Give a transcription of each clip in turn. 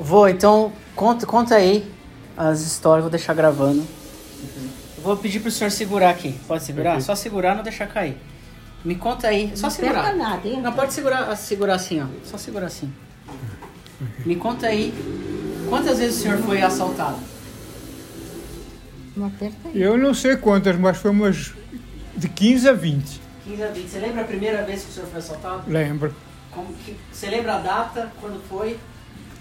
Vou, então, conta, conta aí as histórias, vou deixar gravando. Eu vou pedir pro senhor segurar aqui. Pode segurar? Aqui. Só segurar, não deixar cair. Me conta aí. É só segurar. Nada, hein? Não, pode segurar, segurar assim, ó. Só segurar assim. Me conta aí. Quantas vezes o senhor foi assaltado? Não aperta aí. Eu não sei quantas, mas foi umas de 15 a 20. 15 a 20. Você lembra a primeira vez que o senhor foi assaltado? Lembro. Como que- você lembra a data? Quando foi?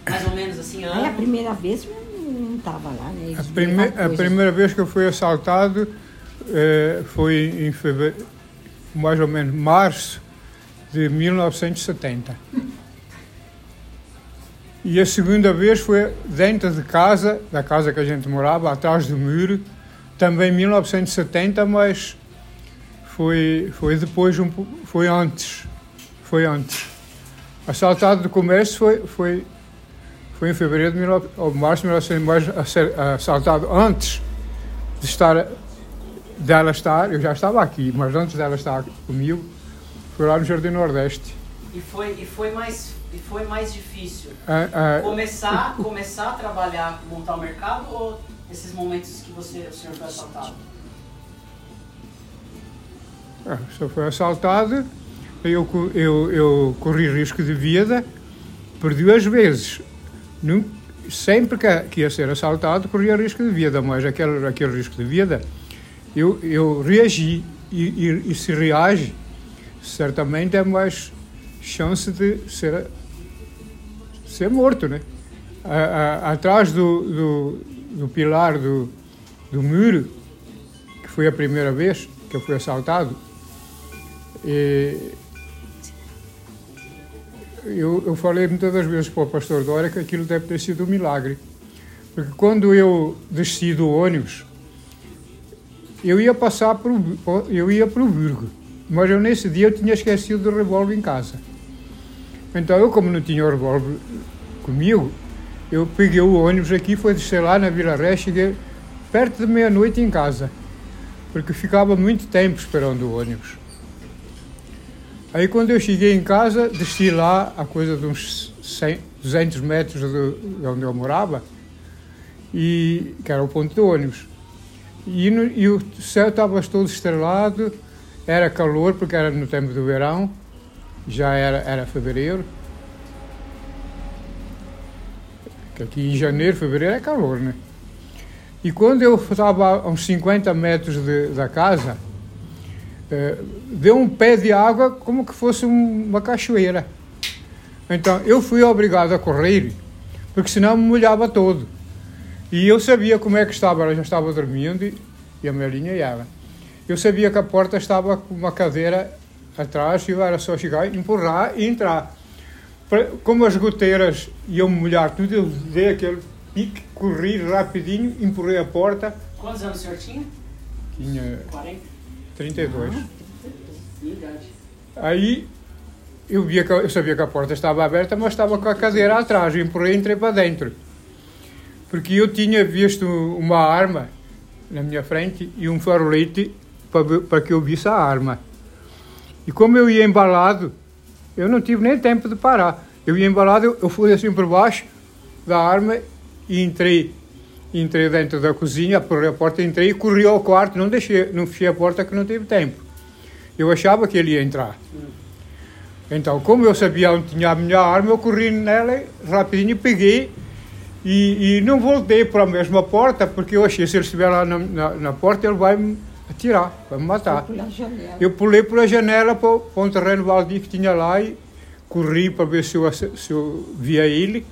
Mais ou menos assim, Aí a ano? primeira vez eu não estava lá, né? A, prime- a primeira vez que eu fui assaltado eh, foi em fevereiro, mais ou menos março de 1970. E a segunda vez foi dentro de casa, da casa que a gente morava, atrás do muro, também em 1970, mas foi, foi depois, um, foi antes. Foi antes. Assaltado do comércio foi, foi, foi em fevereiro de 19, ou março de 1970, mas a ser- assaltado antes de estar, dela estar, eu já estava aqui, mas antes dela estar comigo, foi lá no Jardim Nordeste. E foi, e foi, mais, e foi mais difícil Ah, ah, começar, começar a trabalhar, montar o mercado ou esses momentos que você, o senhor foi assaltado? Ah, só foi assaltado, eu, eu, eu corri risco de vida por duas vezes. Sempre que, que ia ser assaltado, corria risco de vida, mas aquele, aquele risco de vida, eu, eu reagi. E, e, e se reage, certamente é mais chance de ser, ser morto, né? A- a- atrás do, do, do pilar do, do muro, que foi a primeira vez que eu fui assaltado, e eu, eu falei muitas das vezes para o pastor Dória que aquilo deve ter sido um milagre. Porque quando eu desci do ônibus, eu ia passar para o, eu ia para o Burgo, mas eu nesse dia eu tinha esquecido do revólver em casa. Então eu, como não tinha o revólver comigo, eu peguei o ônibus aqui, fui descer lá na Vila Ré, cheguei perto de meia-noite em casa, porque ficava muito tempo esperando o ônibus. Aí quando eu cheguei em casa, desci lá a coisa de uns 100, 200 metros de, de onde eu morava, e, que era o ponto de ônibus. E, no- e o céu estava todo estrelado, era calor, porque era no tempo do verão, já era, era fevereiro. Que aqui em janeiro, fevereiro é calor, né? E quando eu estava a uns 50 metros de- da casa, eh, deu um pé de água como que fosse um- uma cachoeira. Então eu fui obrigado a correr, porque senão me molhava todo. E eu sabia como é que estava, ela já estava dormindo e, e a Melinha e ela. Eu sabia que a porta estava com uma cadeira atrás e era só chegar, empurrar e entrar. Como as goteiras iam molhar tudo, eu dei aquele pique, corri rapidinho, empurrei a porta, Quantos anos o senhor tinha? tinha 40? 32. Minha idade. Aí eu, via que, eu sabia que a porta estava aberta, mas estava com a cadeira atrás. Eu entrei para dentro. Porque eu tinha visto uma arma na minha frente e um farolete para, para que eu visse a arma. E como eu ia embalado, eu não tive nem tempo de parar. Eu ia embalado, eu fui assim por baixo da arma e entrei. Entrei dentro da cozinha, abri a porta, entrei e corri ao quarto. Não, deixei, não fechei a porta que não tive tempo. Eu achava que ele ia entrar. Então, como eu sabia onde tinha a minha arma, eu corri nela rapidinho, peguei e, e não voltei para a mesma porta, porque eu achei se ele estiver lá na, na, na porta, ele vai me atirar, vai me matar. Pela. Eu pulei por a janela para, o- para um terreno baldio que tinha lá e corri para ver se eu, se eu via ele.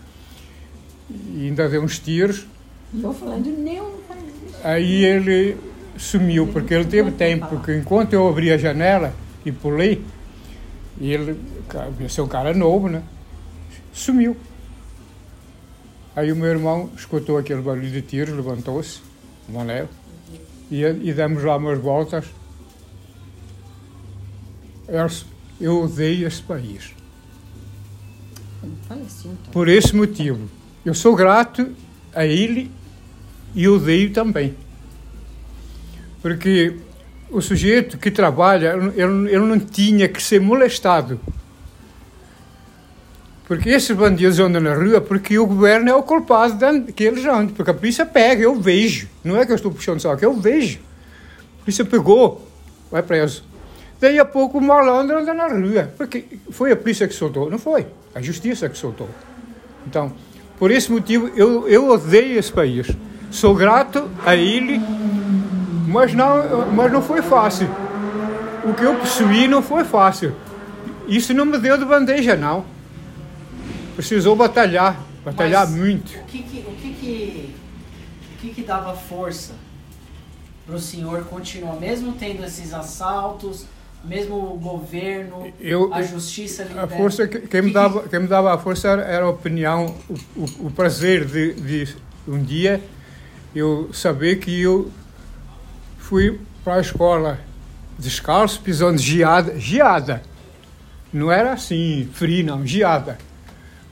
E ainda dei uns tiros. E eu falando, não, não faz isso. Aí ele sumiu, porque ele teve tempo, porque enquanto eu abri a janela e pulei, e ele, devia ser um cara novo, né? Sumiu. Aí o meu irmão escutou aquele barulho de tiros, levantou-se, Manel, e, e demos lá umas voltas. Eu odeio este país. Assim, então. Por esse motivo. Eu sou grato a ele e odeio também. Porque o sujeito que trabalha, ele, não tinha que ser molestado. Porque esses bandidos andam na rua porque o governo é o culpado que eles andam. Porque a polícia pega, eu vejo. Não é que eu estou puxando que eu vejo. A polícia pegou, vai preso. Daí a pouco o malandro anda na rua. Porque foi a polícia que soltou, não foi. A justiça que soltou. Então, por esse motivo, eu, eu odeio esse país. Sou grato a ele, mas não, mas não foi fácil. O que eu possuí não foi fácil. Isso não me deu de bandeja, não. Precisou batalhar, batalhar Mas muito. O que que, o que, que, o que, que dava força para o senhor continuar, mesmo tendo esses assaltos, mesmo o governo, Eu- a justiça A força que, quem, me dava, quem me dava a força era, era a opinião, o, o, o prazer de, de um dia eu saber que eu fui para a escola descalço, pisando geada, geada. Não era assim, frio, não, geada.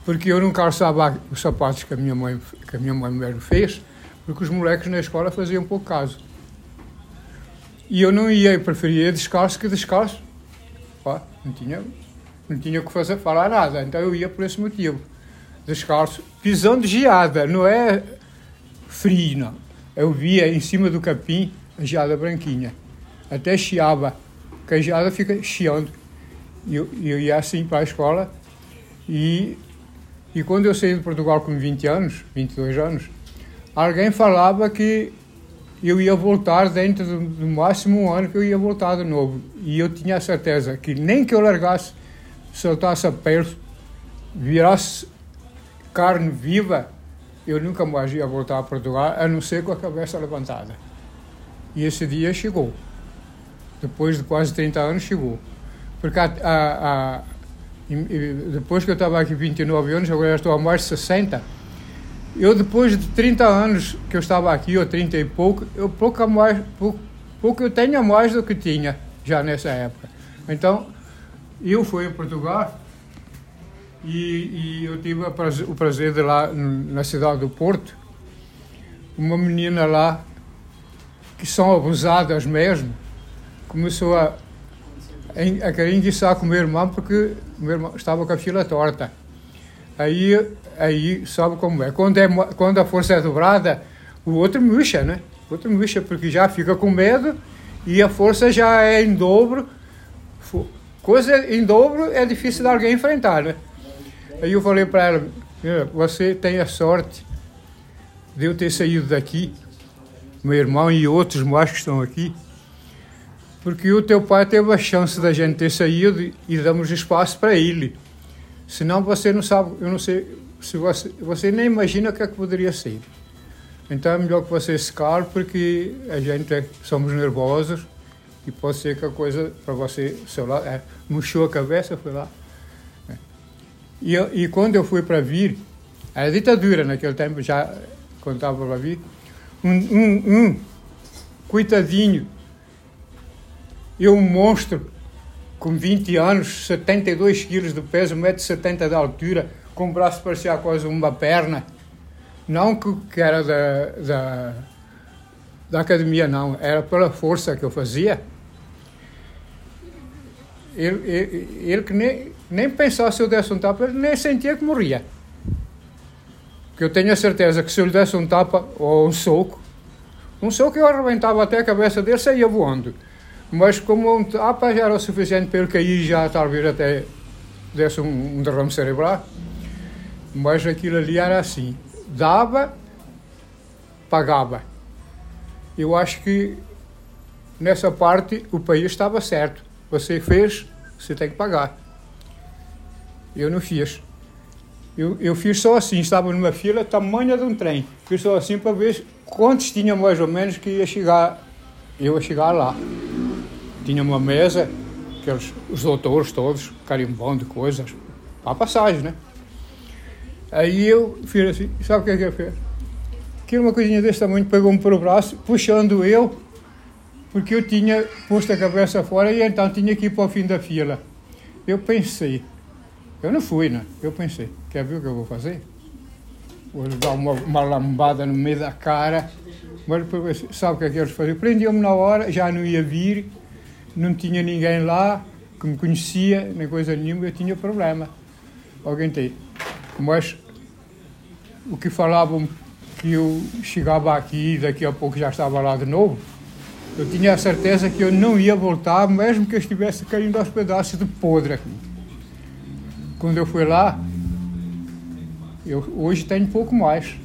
Porque eu não calçava os sapatos que a minha mãe, que a minha mãe me fez, porque os moleques na escola faziam pouco caso. E eu não ia, eu preferia descalço que descalço. Ó, não tinha, não tinha que fazer, falar nada, então eu ia por esse motivo. Descalço, pisando geada, não é frio, não. Eu via em cima do capim a geada branquinha. Até chiava, porque a geada fica chiando. E eu, eu ia assim para a escola e, e quando eu saí de Portugal com 20 anos, 22 anos, alguém falava que eu ia voltar dentro do, do máximo um ano que eu ia voltar de novo. E eu tinha a certeza que nem que eu largasse, soltasse a pele, virasse carne viva, eu nunca mais ia voltar a Portugal, a não ser com a cabeça levantada. E esse dia chegou. Depois de quase 30 anos, chegou. Porque a, a- a- depois que eu estava aqui 29 anos, agora já estou há mais de 60, eu depois de 30 anos que eu estava aqui, ou 30 e pouco, eu pouco, mais, pouco, pouco eu tenho a mais do que tinha já nessa época. Então, eu fui a Portugal e, e eu tive o prazer de lá na cidade do Porto, uma menina lá que são abusadas mesmo, começou a, a querer enguiçar com o meu irmão porque o meu irmão estava com a fila torta. Aí, aí sabe como é? Quando, é, quando a força é dobrada, o outro murcha, né? O outro murcha porque já fica com medo e a força já é em dobro. Coisa em dobro é difícil de alguém enfrentar, né? Aí eu falei para ela, "Mira, você tem a sorte de eu ter saído daqui, meu irmão e outros mais que estão aqui, porque o teu pai teve a chance da gente ter saído e- e damos espaço para ele. Senão você não sabe, eu não sei, se você, você nem imagina o que é que poderia ser. Então é melhor que você se calme, porque a gente é- somos nervosos e pode ser que a coisa para você, sei lá, é, murchou a cabeça, foi lá. E, eu- e quando eu fui para vir, a ditadura naquele tempo, já estava para vir, um, um, um coitadinho, eu um monstro, com 20 anos, 72 quilos de peso, 1,70m de altura, com o braço parecia quase uma perna. Não que, que era da, da, da academia, não. Era pela força que eu fazia. Ele, ele, ele que nem, nem pensava se eu desse um tapa, nem sentia que morria. Porque eu tenho a certeza que se eu lhe desse um tapa ou um soco, um soco eu arrebentava até a cabeça dele e saía voando. Mas como um tapa já era o suficiente para ele cair já talvez até desse um, um derrame cerebral. Mas aquilo ali era assim. Dava, pagava. Eu acho que nessa parte o país estava certo. Você fez, você tem que pagar. Eu não fiz. Eu, eu fiz só assim, estava numa fila tamanha de um trem. Fiz só assim para ver quantos tinha mais ou menos que ia chegar, eu ia chegar lá. Tinha uma mesa, aqueles, os doutores todos, carimbando coisas, para a passagem, né? Aí eu fiz assim, sabe o que é que eu fiz? Que uma coisinha desse tamanho, pegou-me pelo braço, puxando eu, porque eu tinha posto a cabeça fora e então tinha que ir para o fim da fila. Eu pensei, eu não fui, né? Eu pensei, quer ver o que eu vou fazer? Vou dar uma, uma lambada no meio da cara. Mas depois, sabe o que é que eles faziam? Prendiam-me na hora, já não ia vir, não tinha ninguém lá que me conhecia, nem coisa nenhuma, eu tinha problema. Alguém tem. Mas o que falavam que eu chegava aqui e daqui a pouco já estava lá de novo, eu tinha a certeza que eu não ia voltar, mesmo que eu estivesse caindo aos pedaços de podre aqui. Quando eu fui lá, eu hoje tenho pouco mais.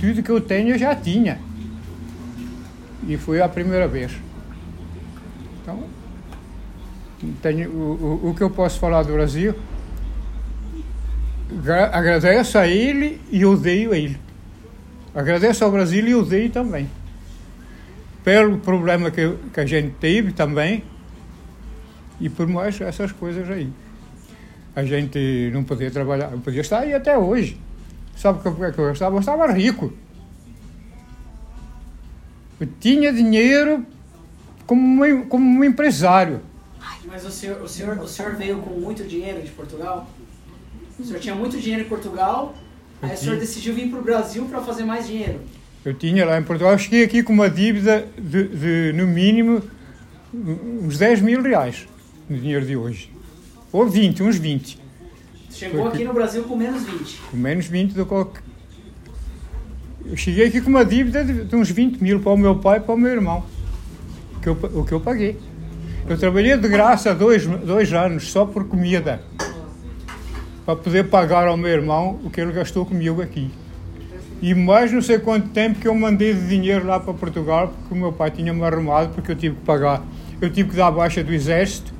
Tudo que eu tenho eu já tinha. E foi a primeira vez. Então, tenho, o, o, o que eu posso falar do Brasil, gra- agradeço a ele e odeio ele. Agradeço ao Brasil e odeio também. Pelo problema que, que a gente teve também e por mais essas coisas aí. A gente não podia trabalhar, não podia estar aí até hoje. Sabe é que eu estava? Eu estava rico. Eu tinha dinheiro como um, como um empresário. Mas o senhor, o, senhor, o senhor veio com muito dinheiro de Portugal? O senhor tinha muito dinheiro em Portugal, aí o senhor tinha. decidiu vir para o Brasil para fazer mais dinheiro. Eu tinha lá em Portugal, eu cheguei aqui com uma dívida de, de, no mínimo uns 10 mil reais no dinheiro de hoje. Ou 20, uns 20. Chegou Porque- aqui no Brasil com menos 20. Com menos 20 do que. eu- cheguei aqui com uma dívida de, uns 20 mil para o meu pai e para o meu irmão. Que eu, o que eu paguei. Eu trabalhei de graça dois, dois anos só por comida. Para poder pagar ao meu irmão o que ele gastou comigo aqui. E mais não sei quanto tempo que eu mandei de dinheiro lá para Portugal, porque o meu pai tinha-me arrumado, porque eu tive que pagar. Eu tive que dar a baixa do exército,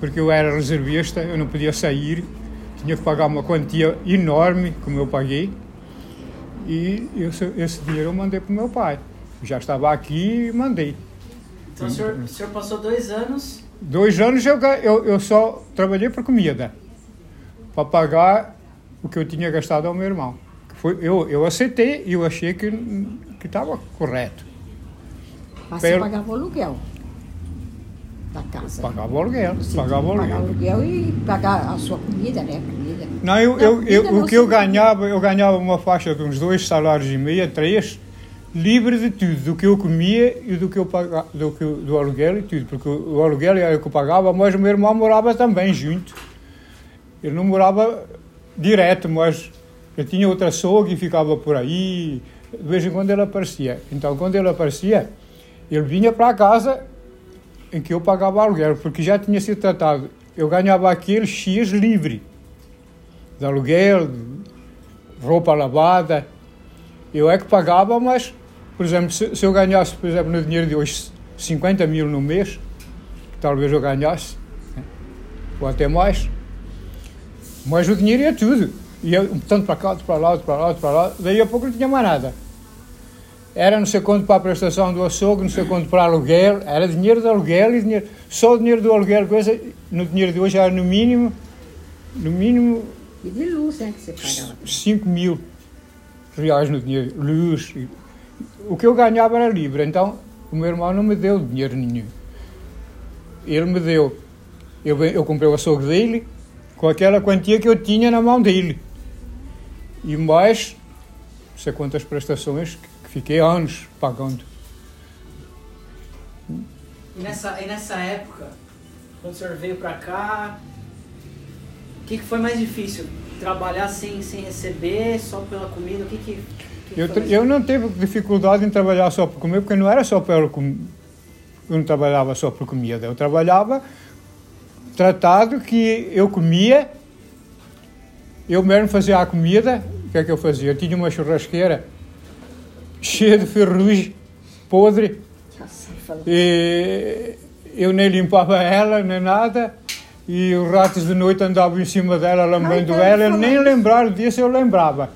porque eu era reservista, eu não podia sair, tinha que pagar uma quantia enorme, como eu paguei, e esse, esse dinheiro eu mandei para o meu pai. Já estava aqui e mandei. Então o senhor, o senhor passou dois anos. Dois anos eu, eu, eu só trabalhei por comida, para pagar o que eu tinha gastado ao meu irmão. Que Foi, eu, eu aceitei e eu achei que que estava correto. Mas você pagava o aluguel da casa. Pagava o aluguel, Você pagava o que pagar aluguel. aluguel e pagar a sua comida, né? Comida. Não, eu, Não, eu, eu- não, o que eu sim. ganhava, eu ganhava uma faixa de uns dois salários e meio, três, livre de tudo, do que eu comia e do que eu pagava, do, que, eu- do aluguel e tudo, porque o, aluguel era o que eu pagava, mas o meu irmão morava também junto. Ele não morava direto, mas ele tinha outra açougue e ficava por aí, de vez em quando ele aparecia. Então, quando ele aparecia, ele vinha para a casa em que eu pagava aluguel, porque já tinha sido tratado. Eu ganhava aquele X livre de aluguel, roupa lavada. Eu é que pagava, mas, por exemplo, se, se eu ganhasse, por exemplo, no dinheiro de hoje 50 mil no mês, que talvez eu ganhasse, né, ou até mais, mas o dinheiro ia tudo. Ia tanto para cá, outro para lá, outro para lá, outro para lá, daí a pouco não tinha mais nada. Era não sei quanto para a prestação do açougue, não sei quanto para aluguel, era dinheiro de aluguel e dinheiro, só o dinheiro do aluguel, coisa, no dinheiro de hoje era no mínimo, no mínimo E de luz, né? Que você pagava. 5 mil reais no dinheiro, luz. O que eu ganhava era livre, então o meu irmão não me deu dinheiro nenhum. Ele me deu, eu, eu comprei o açougue dele com aquela quantia que eu tinha na mão dele. E mais, não sei quantas prestações fiquei anos pagando. E nessa, e nessa época, quando o senhor veio para cá, o que, que foi mais difícil? Trabalhar sem, sem receber, só pela comida? O que, que, que Eu, eu não tive dificuldade em trabalhar só por comer, porque não era só pelo eu não trabalhava só por comida, eu trabalhava tratado que eu comia, eu mesmo fazia a comida, o que é que eu fazia? Eu tinha uma churrasqueira cheia de ferrugem, podre, e eu nem limpava ela, nem nada, e os ratos de noite andavam em cima dela, lambendo ela, tá nem falando. lembrar disso eu lembrava.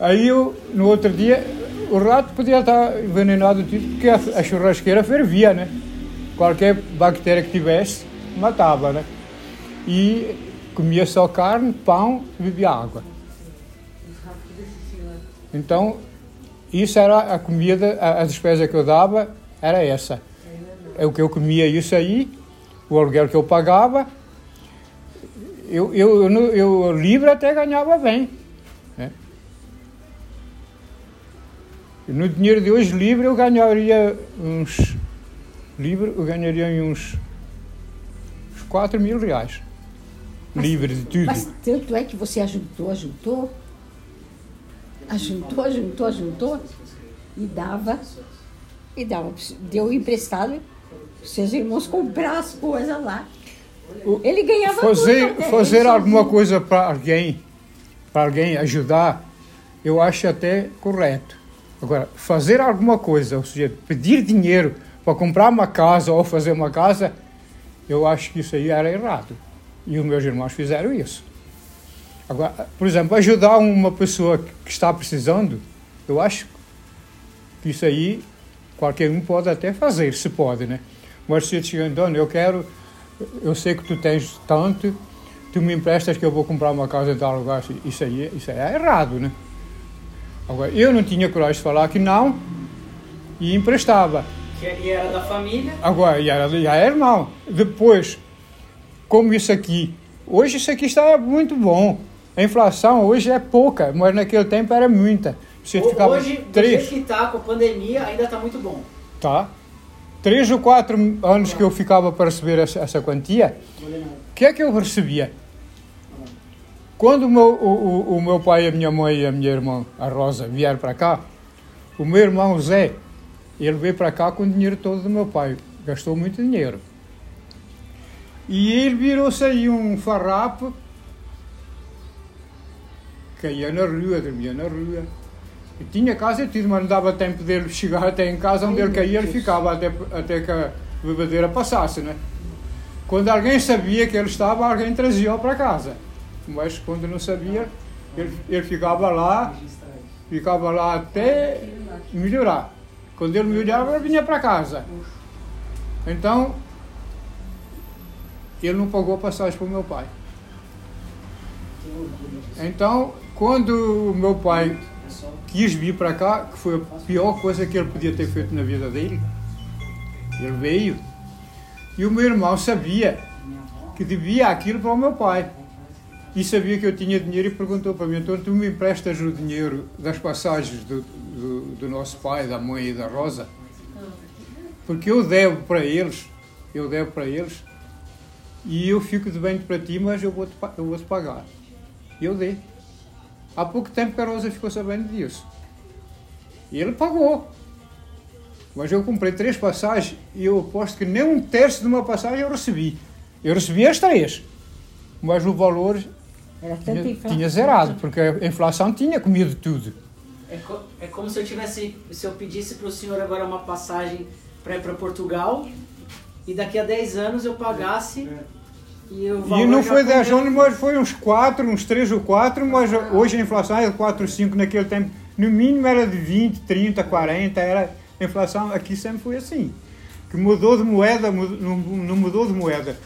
Aí eu, no outro dia, o rato podia estar envenenado porque a, a churrasqueira fervia, né? Qualquer bactéria que tivesse, matava, né? E comia só carne, pão e bebia água. Então, isso era a comida, a, a despesa que eu dava era essa. É o que eu comia isso aí, o aluguel que eu pagava. Eu, eu, eu, eu livre até ganhava bem. Né? No dinheiro de hoje livre eu ganharia uns. Livre eu ganharia uns, uns 4 mil reais. livre de tudo. Mas tanto é que você ajuntou, ajuntou, ajuntou, ajuntou, ajuntou e dava, e dava, deu emprestado para seus irmãos comprar as coisas lá. Ele ganhava fazer tudo, fazer alguma coisa para alguém, para alguém ajudar, eu acho até correto. Agora, fazer alguma coisa, ou seja, pedir dinheiro para comprar uma casa ou fazer uma casa, eu acho que isso aí era errado. E os meus irmãos fizeram isso. Agora, por exemplo, ajudar uma pessoa que está precisando, eu acho que isso aí qualquer um pode até fazer, se pode, né? Mas se eu te digo, Antônio, eu quero, eu sei que tu tens tanto, tu me emprestas que eu vou comprar uma casa em tal lugar, isso aí, isso aí é errado, né? Agora, eu não tinha coragem de falar que não e emprestava. Que e era da família. Agora, já era, já era irmão. Depois, como isso aqui, hoje isso aqui está muito bom. A inflação hoje é pouca, mas naquele tempo era muita. Você Ho- ficava Hoje, três, que tá com a pandemia, ainda tá muito bom. tá? Três ou quatro anos que eu ficava para receber essa, essa quantia, o que é que eu recebia? Quando o meu, o- o meu pai, a minha mãe e a minha irmã, a Rosa, vieram para cá, o meu irmão Zé, ele veio para cá com o dinheiro todo do meu pai. Gastou muito dinheiro. E ele virou-se aí um farrapo, caía na rua, dormia na rua. E tinha casa e tudo, mas não dava tempo dele chegar até em casa onde ele caía, ele ficava até, até que a bebedeira passasse, né? Quando alguém sabia que ele estava, alguém trazia-o para casa. Mas quando não sabia, ele, ele ficava lá, ficava lá até melhorar. Quando ele melhorava, ele vinha para casa. Então, ele não pagou a passagem para o meu pai. Então, quando o meu pai quis vir para cá, que foi a pior coisa que ele podia ter feito na vida dele, ele veio. E o meu irmão sabia que devia aquilo para o meu pai. E sabia que eu tinha dinheiro e perguntou para mim, então tu me emprestas o dinheiro das passagens do, do, do nosso pai, da mãe e da Rosa? Porque eu devo para eles, eu devo para eles, e eu fico devendo para ti, mas eu vou-te pa- eu vou -te pagar. E eu dei. Há pouco tempo que a Rosa ficou sabendo disso. E ele pagou. Mas eu comprei três passagens e eu aposto que nem um terço de uma passagem eu recebi. Eu recebi as três. Mas o valor tinha, tinha zerado, porque a inflação tinha comido tudo. É, co- é como se eu tivesse, se eu pedisse para o senhor agora uma passagem para ir para Portugal e daqui a 10 anos eu pagasse e o valor E não foi 10 comeu- anos, mas foi uns 4, uns 3 ou 4, mas hoje a inflação é de 4 ou 5 naquele tempo. No mínimo era de 20, 30, 40, era, a inflação aqui sempre foi assim. Que mudou de moeda, mudou- não, mudou de moeda.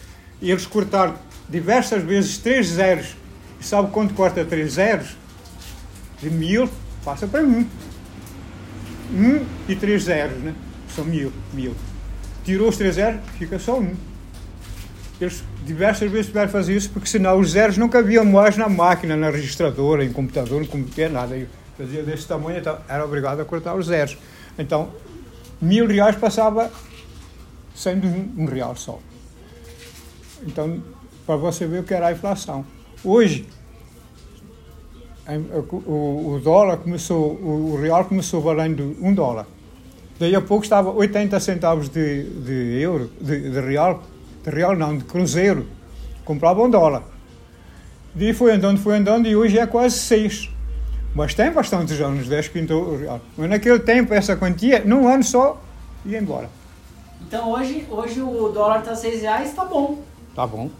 E eles cortaram diversas vezes 3 zeros. E sabe quanto corta 3 zeros? De mil, passa para mim. 1 e 3 zeros, né? São mil, mil. Tirou os 3 zeros, fica só 1. Eles diversas vezes tiveram que fazer isso porque senão os zeros não cabiam mais na máquina, na registradora, em computador, não computer nada. Eu fazia desse tamanho, então era obrigado a cortar os zeros. Então, mil reais passava sendo um, real só. Então, para você ver o que era a inflação. Hoje, o, dólar começou, o real começou valendo um dólar. Daí a pouco estava 80 centavos de, de euro, de, de real, de real não, de cruzeiro. Comprava um dólar. Daí foi andando, foi andando e hoje é quase 6. Mas tem bastantes anos, 10 que pintou o real. Mas naquele tempo, essa quantia, num ano só, ia embora. Então hoje, hoje o dólar está 6 reais, tá bom. Tá bom.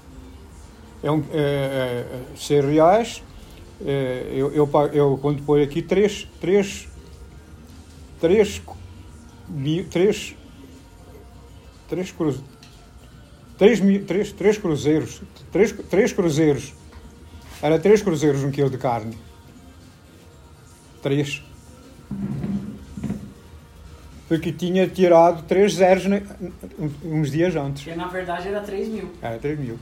É um, é, é, 6 reais, é, eu, eu, eu quando põe aqui 3, 3, 3, 3, 3, cruz, 3, mil- 3, 3 cruzeiros, 3, 3 cruzeiros, era 3 cruzeiros um quilo de carne. 3. Porque tinha tirado 3 zeros ne- uns dias antes. Porque na verdade era 3 mil. Era 3 mil.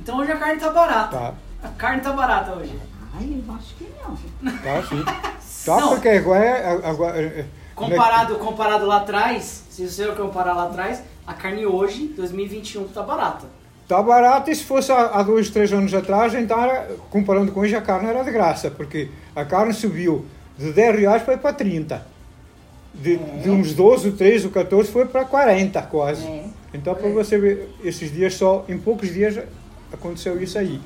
Então hoje a carne tá barata. Tá. A carne tá barata hoje. Ai, eu acho que não. Tá, sim. Tá, Não. porque agora, é- agora é- Comparado, comparado lá atrás, se você comparar lá atrás, a carne hoje, 2021, tá barata. Está barato e se fosse há, dois, três anos atrás, então era, comparando com hoje, a carne era de graça, porque a carne subiu de 10 reais foi para 30. De, de uns 12, 13 ou 14 foi para 40 quase. É. Então para você ver, esses dias só, em poucos dias aconteceu isso aí.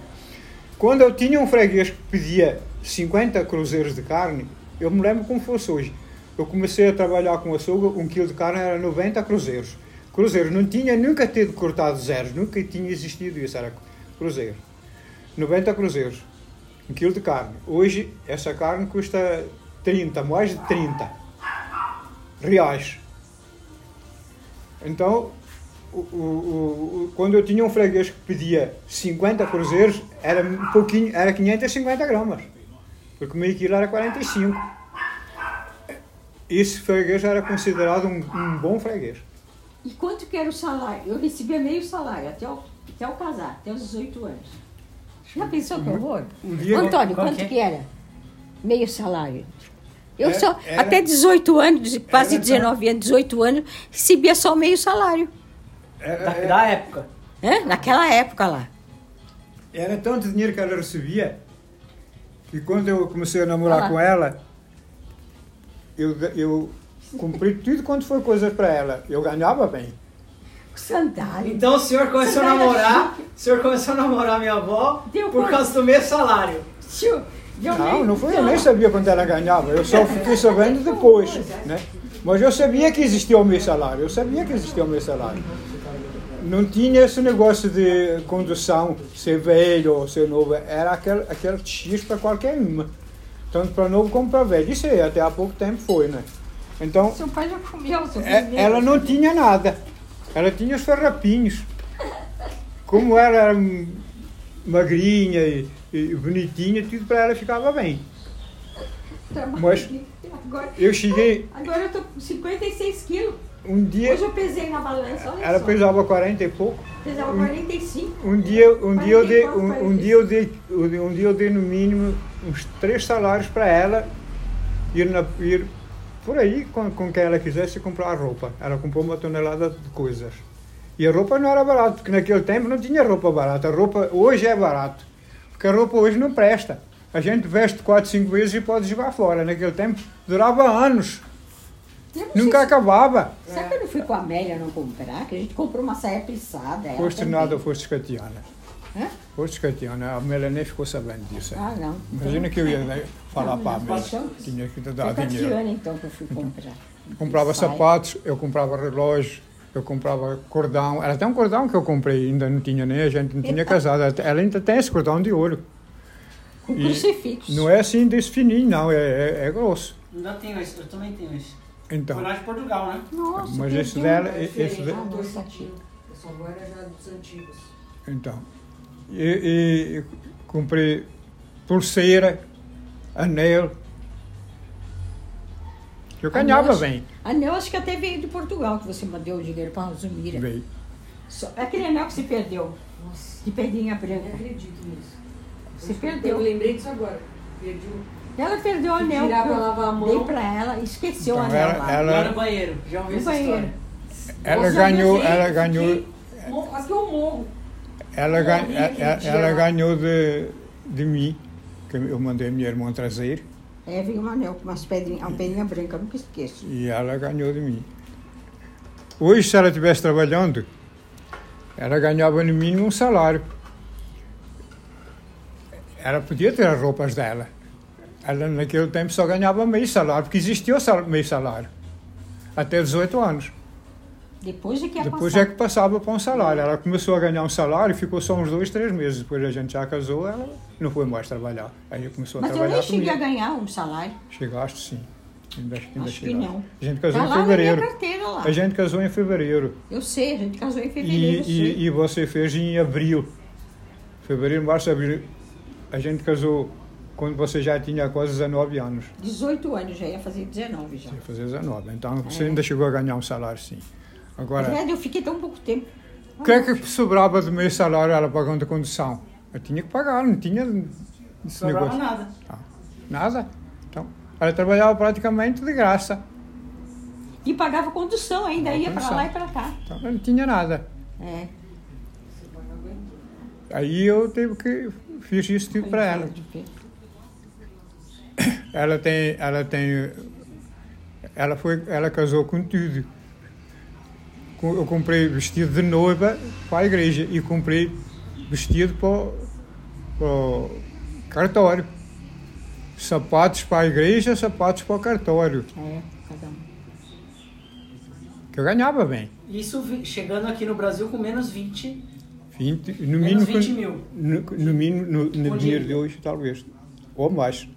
Quando eu tinha um freguês que pedia 50 cruzeiros de carne, eu me lembro como fosse hoje. Eu comecei a trabalhar com açougue, um quilo de carne era 90 cruzeiros. Cruzeiro não tinha nunca tido cortado zeros, nunca tinha existido isso, era cruzeiro. 90 cruzeiros, um quilo de carne. Hoje essa carne custa 30, mais de 30 reais. Então, o, o, o, quando eu tinha um freguês que pedia 50 cruzeiros, era um pouquinho, era 550 gramas. Porque meio quilo era 45. Esse freguês era considerado um, um bom freguês. E quanto que era o salário? Eu recebia meio salário até o, até o casar, até os 18 anos. Já pensou que horror? Um dia- Antônio, Qual quanto que é? que era? Meio salário. Eu Era- só, era- até 18 anos, quase Era- 19 anos, 18 anos, recebia só meio salário. Era, Da, da época. Naquela época lá. Era tanto dinheiro que ela recebia que quando eu comecei a namorar Ah. com ela, eu, eu cumpri tudo quanto foi coisas para ela. Eu ganhava bem. Sandália. Então o senhor começou a Sandália namorar, o senhor começou a namorar minha avó Deu por causa do meu salário. Tio, deu Não, não foi, eu nem sabia quanto ela ganhava. Eu só fiquei sabendo depois, né? Mas eu sabia que existia o meu salário. Eu sabia que existia o meu salário. Não tinha esse negócio de condução, ser velho ou ser novo. Era aquele, aquele X para qualquer uma. Tanto para novo como para velho. Isso aí, até há pouco tempo foi, né? Então, Seu pai já comeu, seu É, ela não tinha nada. Ela tinha os farrapinhos. Como ela era magrinha e, e bonitinha, tudo para ela ficava bem. Mas- Agora, Eu cheguei agora eu tô com 56 quilos. um dia, Hoje eu pesei na balança, ela só. pesava 40 e pouco. Pesava 45. Um dia, um dia eu dei, 44, um, um dia eu dei, um dia eu dei no mínimo uns três salários para ela ir, na, ir por aí com, com quem ela quisesse comprar roupa. Ela comprou uma tonelada de coisas. E a roupa não era barata, porque naquele tempo não tinha roupa barata. A roupa hoje é barato, porque a roupa hoje não presta. A gente veste quatro, cinco vezes e pode jogar fora. Naquele tempo durava anos, nunca acabava. se- Será que eu não fui com a Amélia não comprar? Que a gente comprou uma saia plissada. ela Foste nada foste Catiana? Hã? Foste Catiana, a Amélia nem ficou sabendo disso. aí. Ah, não. Imagina que eu ia né, falar para a então- Tinha que Foi dar dinheiro. Tiana, então, que eu fui comprar. Comprava sapatos, eu comprava relógio, eu comprava cordão. Era até um cordão que eu comprei, ainda não tinha nem, a gente não tinha casado. Ela ainda tem esse cordão de ouro. Com E crucifixo. Não é assim desse fininho, não, é, é, é grosso. Ainda tenho esse, eu também tenho esse. Então, Foi lá de Portugal, né? Nossa, mas esse dela, um- esse de- Ah, nossa, tia. Essa avó era já dos antigos. então. E, e comprei pulseira, anel. Eu ganhava Anel, bem. Anel, acho que até veio de Portugal, que você mandou o dinheiro para a Zumira. Veio. Só- Aquele anel que se perdeu, Nossa, de pedrinha eu branca. nem acredito nisso. Você Eu perdeu. lembrei disso agora. Perdi o... Ela perdeu o anel. pra eu lavar a mão. Dei pra ela e esqueceu o Então, anel ela- lá. ela- Lá no banheiro. Já ouvi No essa banheiro. história. Ela Nossa, ganhou, ela ganhou, Quase que eu morro. Ela, morri ela, ela- ganhou de, de mim, que eu mandei a minha irmã trazer, É, veio um anel com umas pedrinhas, uma pedrinha branca, nunca esqueço. e ela ganhou de mim. Hoje, se ela estivesse trabalhando, ela ganhava no mínimo um salário. Ela podia ter as roupas dela. Ela naquele tempo só ganhava meio salário, porque existia o sal- meio salário. Até 18 anos. Depois é que Depois passar. é que passava para um salário. Ela começou a ganhar um salário e ficou só uns dois, três meses. Depois a gente já casou, ela não foi mais trabalhar. Aí começou a Mas eu trabalhar nem cheguei a comigo. ganhar um salário. Chegaste sim. Ainda, ainda Acho que não. A gente casou Tá em fevereiro. carteira. A gente casou em fevereiro. Eu sei, a gente casou em E, fevereiro, sei. e, e você fez em abril. Fevereiro, março, abril. A gente casou quando você já tinha quase 19 anos. 18 anos, já ia fazer 19 já. Você ia fazer 19. Então você É. ainda chegou a ganhar um salário sim. Agora. verdade, eu fiquei tão pouco tempo. O que é que sobrava do meu salário ela pagando a condução? Eu tinha que pagar, não tinha esse Não sobrava negócio. nada. Ah, nada. Então, ela trabalhava praticamente de graça. E pagava condução ainda, ia pra Condução. lá e pra cá. Então, eu não tinha nada. É. Você vai aguentar. Aí eu tive que fiz isso tudo para ela. Ela tem, ela tem, ela foi, ela casou com tudo. Eu comprei vestido de noiva para a igreja e comprei vestido para, o- para o cartório. Sapatos para a igreja, sapatos para o cartório. É, cada um. Que eu ganhava bem. Isso chegando aqui no Brasil com menos 20, 20, no menos mínimo, 20 mil. no, no mínimo no, no dinheiro. de hoje, talvez. Ou mais.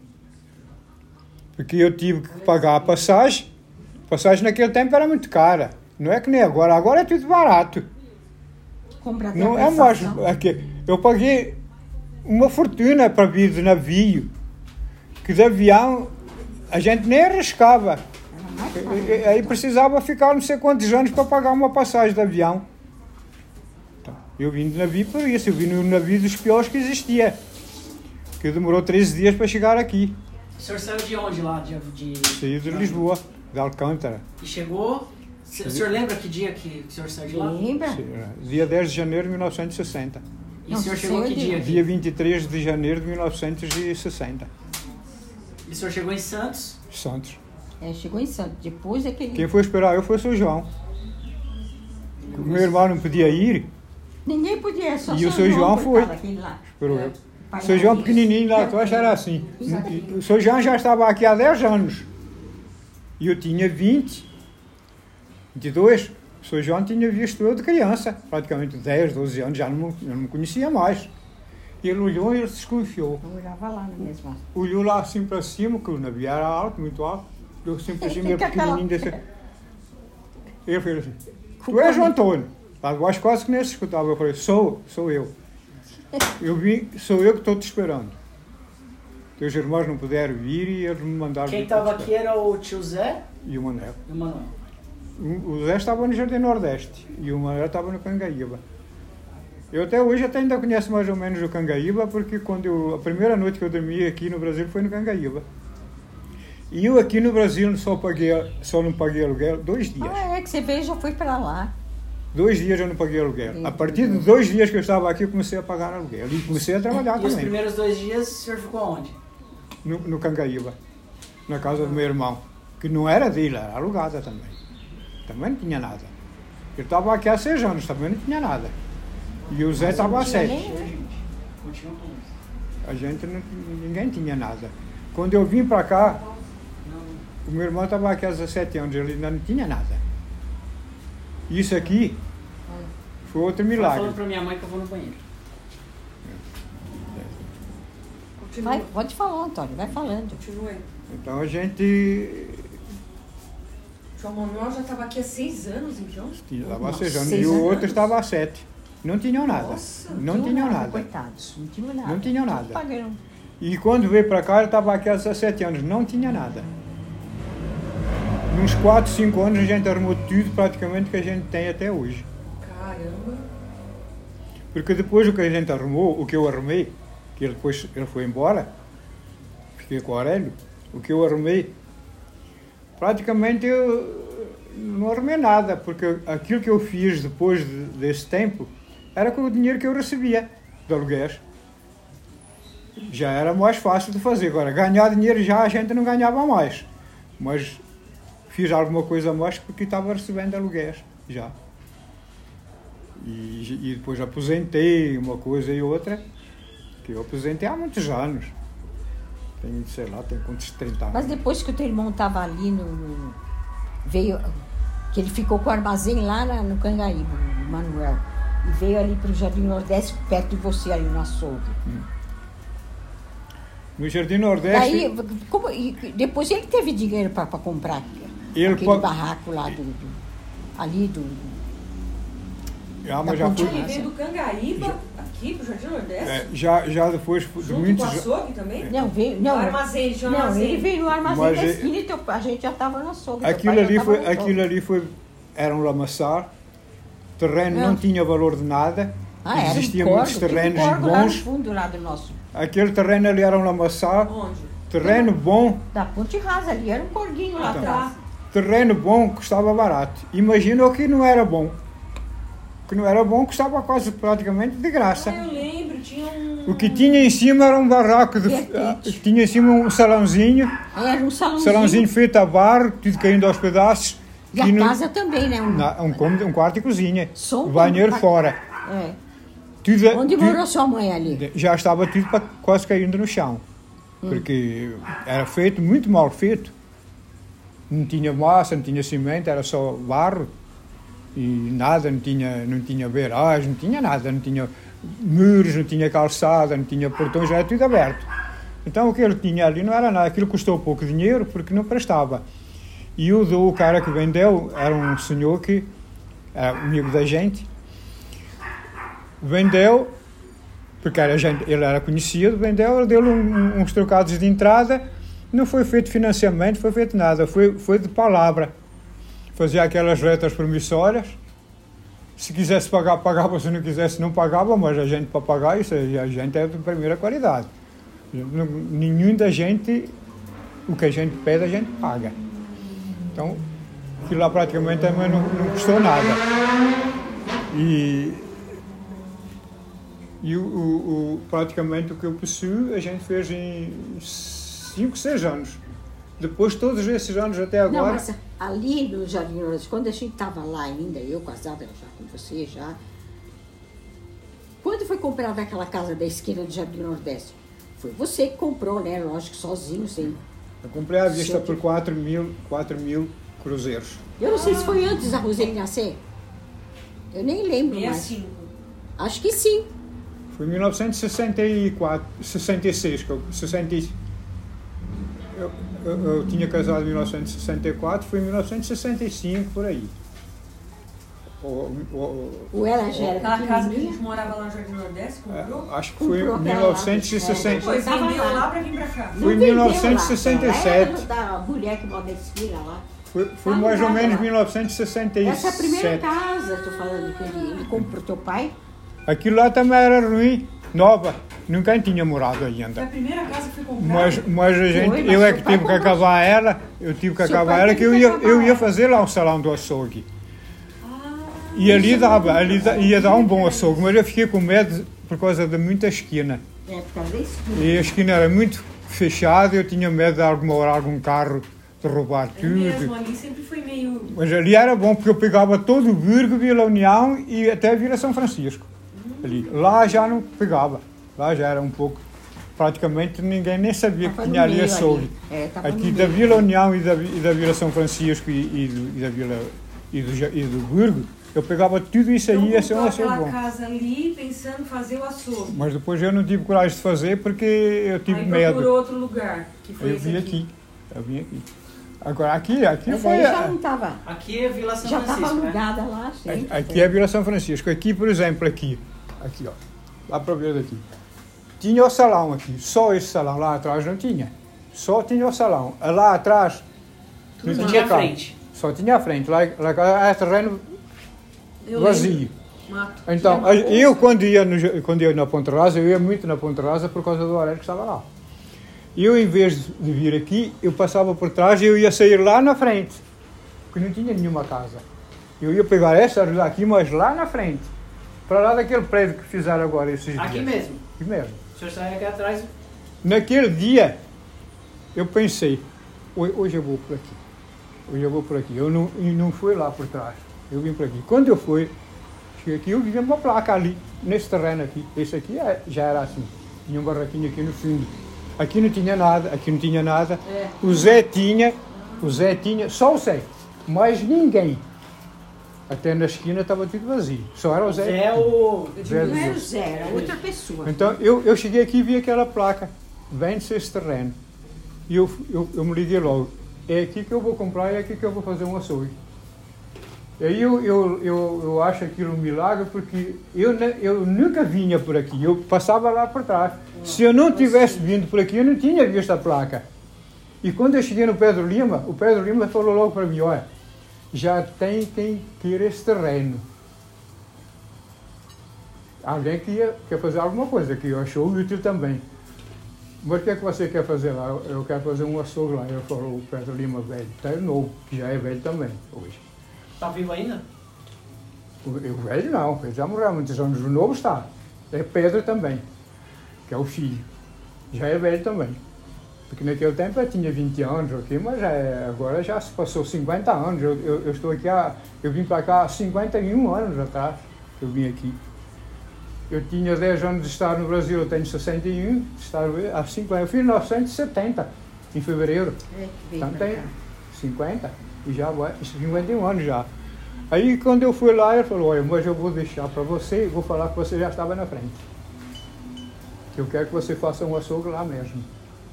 Porque eu tive que pagar a passagem. A passagem naquele tempo era muito cara. Não é que nem agora. Agora é tudo barato. Compra até Não é mais. aqui. Eu paguei uma fortuna para vir de navio. Que de avião a gente nem arriscava. Aí precisava ficar não sei quantos anos para pagar uma passagem de avião. Então, Eu vim de navio por isso, eu vim no navio dos piores que existia. Que demorou 13 dias para chegar aqui. O senhor saiu de onde lá? De, de... Saí de Lisboa, de Alcântara. E chegou. O senhor lembra que dia que o senhor saiu de lá? Lembra? Dia 10 de janeiro de 1960. E o Não, senhor chegou que saiu de- dia Dia aqui? 23 de janeiro de 1960. E o senhor chegou em Santos. Santos. É, chegou em Santos. Depois é que ele... Quem foi esperar eu foi o seu João. O meu irmão não podia ir, Ninguém podia, só E o seu João foi. aquele lá. esperou eu. Pai O seu João pequenininho lá atrás era assim. O seu João já estava aqui há 10 anos. E eu tinha 20, 22. O seu João tinha visto eu de criança, praticamente 10, 12 anos, já não, eu não me conhecia mais. E ele olhou e ele se desconfiou. Eu olhava lá na mesma. Olhou lá assim para cima, que o navio era alto, muito alto. Olhou assim para cima, ele pequenininho desse. Ele fez assim: Tu és o Antônio? De baixo quase que nem se escutava. Eu falei: Sou, sou eu. Eu vim, sou eu que estou te esperando. Teus irmãos não puderam vir e eles me mandaram. Quem estava aqui era o tio Zé. E o Manel. e o Manuel. O Zé estava no Jardim Nordeste e o Manel estava no Cangaíba. Eu até hoje até ainda conheço mais ou menos o Cangaíba, porque quando eu, a primeira noite que eu dormi aqui no Brasil foi no Cangaíba. E eu aqui no Brasil só, paguei, só não paguei aluguel dois dias. Ah, é que você veio já foi pra lá. Dois dias eu não paguei aluguel. A partir de dois dias que eu estava aqui, eu comecei a pagar aluguel. E comecei a trabalhar E os também, primeiros dois dias o senhor ficou onde? no, no Cangaíba, na casa do meu irmão, que não era dele, era alugada também. Também não tinha nada. Ele estava aqui há seis anos, também não tinha nada. E o Zé estava há sete. nem- Continua com isso. A gente não, ninguém tinha nada. Quando eu vim para cá, o meu irmão estava aqui há 17 anos, ele ainda não tinha nada. Isso aqui foi outro milagre. falando pra minha mãe que eu vou no banheiro. Vai, pode falar, Antônio, vai falando. Continua aí. Então a gente João Manuel já estava aqui há seis anos, então? estava há seis anos seis e o anos. outro estava há sete. Não tinham nada. Nossa, não tinham nada. Coitados, não tinham nada. Não tinham nada. pagando. E quando veio para cá, ele estava aqui há 17 anos, não tinha nada. Nos 4, 5 anos a gente arrumou tudo praticamente que a gente tem até hoje. Caramba. Porque depois o que a gente arrumou, o que eu arrumei, que ele depois ele foi embora, fiquei com o Aurélio, o que eu arrumei, praticamente eu não arrumei nada, porque aquilo que eu fiz depois de- desse tempo era com o dinheiro que eu recebia de aluguéis. Já era mais fácil de fazer. Agora, ganhar dinheiro já a gente não ganhava mais. Mas fiz alguma coisa a mais porque estava recebendo aluguéis já. E, e depois aposentei uma coisa e outra, que eu aposentei há muitos anos. Tenho, sei lá, tenho quantos 30 anos. Mas depois que o teu irmão estava ali no, Veio. Que ele ficou com o armazém lá na- no Cangaíba, o Manuel. E veio ali para o Jardim Nordeste, perto de você, ali no açougue. No Jardim Nordeste, Daí, como, depois ele teve dinheiro para comprar Ele aquele pode- barraco lá do, do- ali do. Ah, mas da já, Ponte fui, Ele veio do Cangaíba aqui pro Jardim Nordeste? é, já, já depois de junto muitos com o açougue também? Não, veio. No Não, armazém, já não armazém. ele veio no armazém Mas da ele- esquina e teu- a gente já estava no açougue. Aquilo já ali, foi, aquilo ali foi, era um lamaçar, terreno não Não. tinha valor de nada, Ah, existiam um muitos tinha um terrenos corgo lá no bons, fundo lá do nosso. aquele terreno ali era um lamaçar, Onde? terreno bom, Da ponte rasa ali, era um corguinho lá Ah, atrás. tá. terreno bom custava barato. Imagina o que não era bom. Que não era bom custava quase praticamente de graça. Ah, eu lembro O que tinha em cima era um barraco, de, Vertente. ah, tinha em cima um salãozinho, Era um salãozinho. salãozinho feito a barro, tudo caindo aos pedaços. E a no- casa também, né? Um, na- um, cômodo, um quarto e cozinha. Só um banheiro fora. é. Tudo, Onde tudo- morou sua mãe ali? já estava tudo pa- quase caindo no chão. Hum. Porque era feito, muito mal feito. Não tinha massa, não tinha cimento, era só barro. E nada, não tinha, não tinha beiragem, não tinha nada, não tinha muros, não tinha calçada, não tinha portões, era tudo aberto. Então o que ele tinha ali não era nada, aquilo custou pouco dinheiro porque não prestava. E o do cara que vendeu era um senhor que era amigo da gente, vendeu porque era gente, ele era conhecido, vendeu, ele deu um, uns trocados de entrada, não foi feito financiamento, foi feito nada, foi, foi de palavra. Fazia aquelas letras promissórias, se quisesse pagar, pagava, se não quisesse, não pagava, mas a gente para pagar, isso a gente é de primeira qualidade. Nenhum da gente, o que a gente pede, a gente paga. Então, aquilo lá praticamente também não, não custou nada. E e o, o- o- praticamente o que eu possuo a gente fez em 5, 6 anos. Depois, todos esses anos até Não, agora. mas ali no Jardim Lourenço, quando a gente estava lá ainda, eu casada já com você, já. Quando foi comprada aquela casa da esquina do Jardim Nordeste? Foi você que comprou, né? Lógico, sozinho, sem. Eu comprei à vista por 4 mil, 4 mil cruzeiros. Eu não sei se foi antes da Roseli nascer. Eu nem lembro mais. 65. Acho que sim. Foi em 1964, 66, que eu, 60, e- eu, eu, eu tinha casado em 1964, foi em 1965, por aí. O- o- Ou ela já era Aquela casa que a gente morava lá no Jardim Nordeste, comprou? é, acho que foi em Comprou aquela lá. 1960. Depois Tava vendeu lá. lá pra vir pra cá. Foi em Não vendeu lá, 1967. ela Era da mulher que mora lá. Foi, foi Tá mais ou menos lá. 1967. Essa é a primeira casa, tô falando que ele, ele comprou teu pai. Aquilo lá também era ruim, nova. Nunca tinha morado Foi a ainda. primeira casa que foi comprada. Mas, mas a gente, mas eu é que tive que comprou. acabar ela, eu tive que Seu acabar ela, teve que eu que ia, acabar eu ia fazer lá um salão do açougue. Ah, E ali dava, ali da- ia dar um bom açougue, mas eu fiquei com medo por causa de muita esquina. É, por causa da esquina. E a esquina era muito fechada, eu tinha medo de alguma hora algum carro de roubar é mesmo, tudo. ali sempre foi meio... Mas ali era bom porque eu pegava todo o Burgo, Vila União e até Vila São Francisco. Ali. Lá já não pegava. Lá já era um pouco. Praticamente ninguém nem sabia Tava que no tinha ali açougue. É, Aqui da meio. Vila União e da, e da Vila São Francisco e, e do, e da Vila e do, e do Burgo, eu pegava tudo isso aí Então e ia ser um açougue aquela bom. casa ali pensando em fazer o açougue. Mas depois eu não tive coragem de fazer porque eu tive Aí medo. procurou outro lugar, que foi Eu esse vim aqui. Eu vim aqui. Agora aqui, aqui Mas foi. já a- não estava. Aqui é Vila São Já estava Francisco, né? alugada lá, sempre. Aqui é Vila São Francisco. Aqui, por exemplo, aqui. Aqui, ó. Lá para ver daqui. Tinha o salão aqui. Só esse salão lá atrás não tinha. Só tinha o salão. Lá atrás não Só tinha a carro. frente. Só tinha a frente. Lá, lá era terreno Eu vazio. Mato. Então, eu quando ia, no, quando ia na Ponte Rasa, eu ia muito na Ponte Rasa por causa do horário que estava lá. Eu, em vez de vir aqui, eu passava por trás e eu ia sair lá na frente, porque não tinha nenhuma casa. Eu ia pegar essa aqui, mas lá na frente, para lá daquele prédio que fizeram agora esses dias. Aqui mesmo. Aqui mesmo. O senhor sai aqui atrás. Naquele dia, eu pensei, "Ho- hoje eu vou por aqui. Hoje eu vou por aqui. Eu não, e não fui lá por trás. Eu vim por aqui. Quando eu fui, cheguei aqui, eu vi uma placa ali, nesse terreno aqui. Esse aqui é- já era assim. Tinha um barraquinho aqui no fundo. Aqui não tinha nada, aqui não tinha nada. É. O Zé tinha, o Zé tinha, só o Zé, mais ninguém. Até na esquina estava tudo vazio. Só era o Zé. Zé é o. Zé Não era o Zé, era outra pessoa. então eu, eu cheguei aqui e vi aquela placa, vende-se esse terreno. E eu, eu, eu me liguei logo, é aqui que eu vou comprar e é aqui que eu vou fazer um açougue. E aí eu, eu, eu, eu acho aquilo um milagre porque eu, eu nunca vinha por aqui, eu passava lá por trás. Se eu não tivesse vindo por aqui, eu não tinha visto a placa. E quando eu cheguei no Pedro Lima, o Pedro Lima falou logo para mim, olha, já tem quem queira esse terreno. Alguém que ia, quer fazer alguma coisa, que eu achou útil também. Mas o que é que você quer fazer lá? Eu- quero fazer um açougue lá. Eu falou o Pedro Lima velho, está novo, que já é velho também hoje. Tá vivo ainda? O, o velho não, ele já morreu há muitos anos. O novo está. É Pedro também. que é o filho. Já é velho também. Porque naquele tempo eu tinha 20 anos aqui, mas é- agora já se passou 50 anos. Eu, eu, eu estou aqui há, eu vim para cá há 51 anos atrás. Eu vim aqui. Eu tinha 10 anos de estar no Brasil, eu tenho 61, de estar há 50. Eu fiz em 1970, em fevereiro. É, que Então tem cá. 50 e já vai, 51 anos já. Aí quando eu fui lá, ele falou, olha, mas eu vou deixar para você, vou falar que você já estava na frente. Que eu quero que você faça um açougue lá mesmo.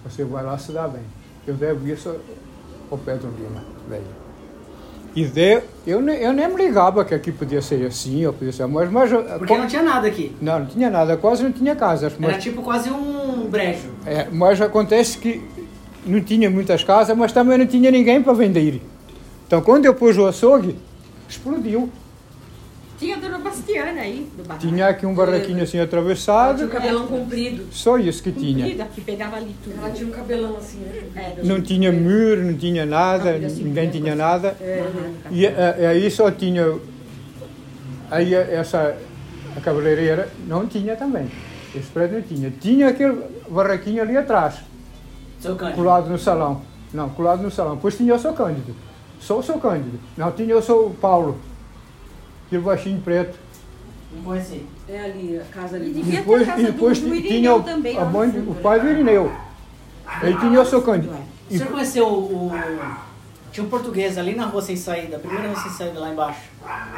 Você vai lá se dar bem. Eu devo isso ao Pedro Lima, velho. E de, eu, nem, eu nem me ligava que aqui podia ser assim, ou podia ser mas, mas Porque não tinha nada aqui. não, não tinha nada, quase não tinha casas. Era Mas, tipo quase um brejo. é, mas acontece que não tinha muitas casas, mas também não tinha ninguém para vender. Então quando eu pus o açougue, explodiu. Tinha a dona Bastiana aí, do barraco. Tinha aqui um barraquinho assim Ela atravessado, tinha um cabelão comprido. só isso que tinha. Comprida, que pegava ali tudo. Ela tinha um cabelão assim, né? É, Não tinha muro, não tinha nada, assim, ninguém né, tinha nada. É, E eh, aí só tinha. Aí essa a cabeleireira não tinha também. Esse prédio não tinha. Tinha aquele barraquinho ali atrás, Seu Cândido. colado no salão. Não, colado no salão. Pois tinha o seu Cândido. Só o seu Cândido. Não, tinha o seu Paulo. Aquele baixinho preto. Não conheci. É ali, a casa E ali. ter depois a casa e depois do, do tinha Irineu o, também. a mãe, fundo, o né? pai do Irineu. Aí tinha o seu Cândido. E- Você conheceu o, o- Tinha um português ali na rua sem saída, a primeira rua sem saída lá embaixo.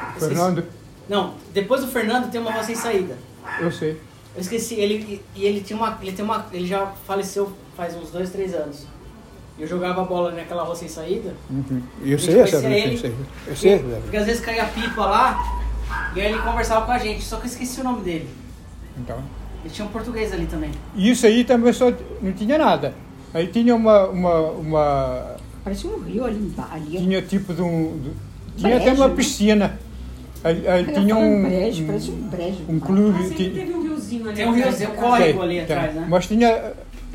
Esqueci. Fernando, Não, depois do Fernando tem uma rua sem saída. eu sei. Eu esqueci, ele, e ele tinha uma. Ele tem uma. Ele já faleceu faz uns dois, três anos. Eu jogava bola naquela rua sem saída. Uhum. Eu sei essa eu ele. sei. Eu sei, Porque, porque às vezes caía pipa lá e aí ele conversava com a gente, só que eu esqueci o nome dele. Então. Ele tinha um português ali também. E isso aí também só não tinha nada. Aí tinha uma, uma, uma Parece um rio ali embaixo. Ali. tinha tipo de um, de- tinha até Brejo, uma né? piscina. Aí, aí Eu tinha um, brejo, um, parece um brejo. um Ah, clube, sempre tinha- teve um riozinho ali. Tem um atrás riozinho, da casa. córrego ali tem. atrás, né? mas tinha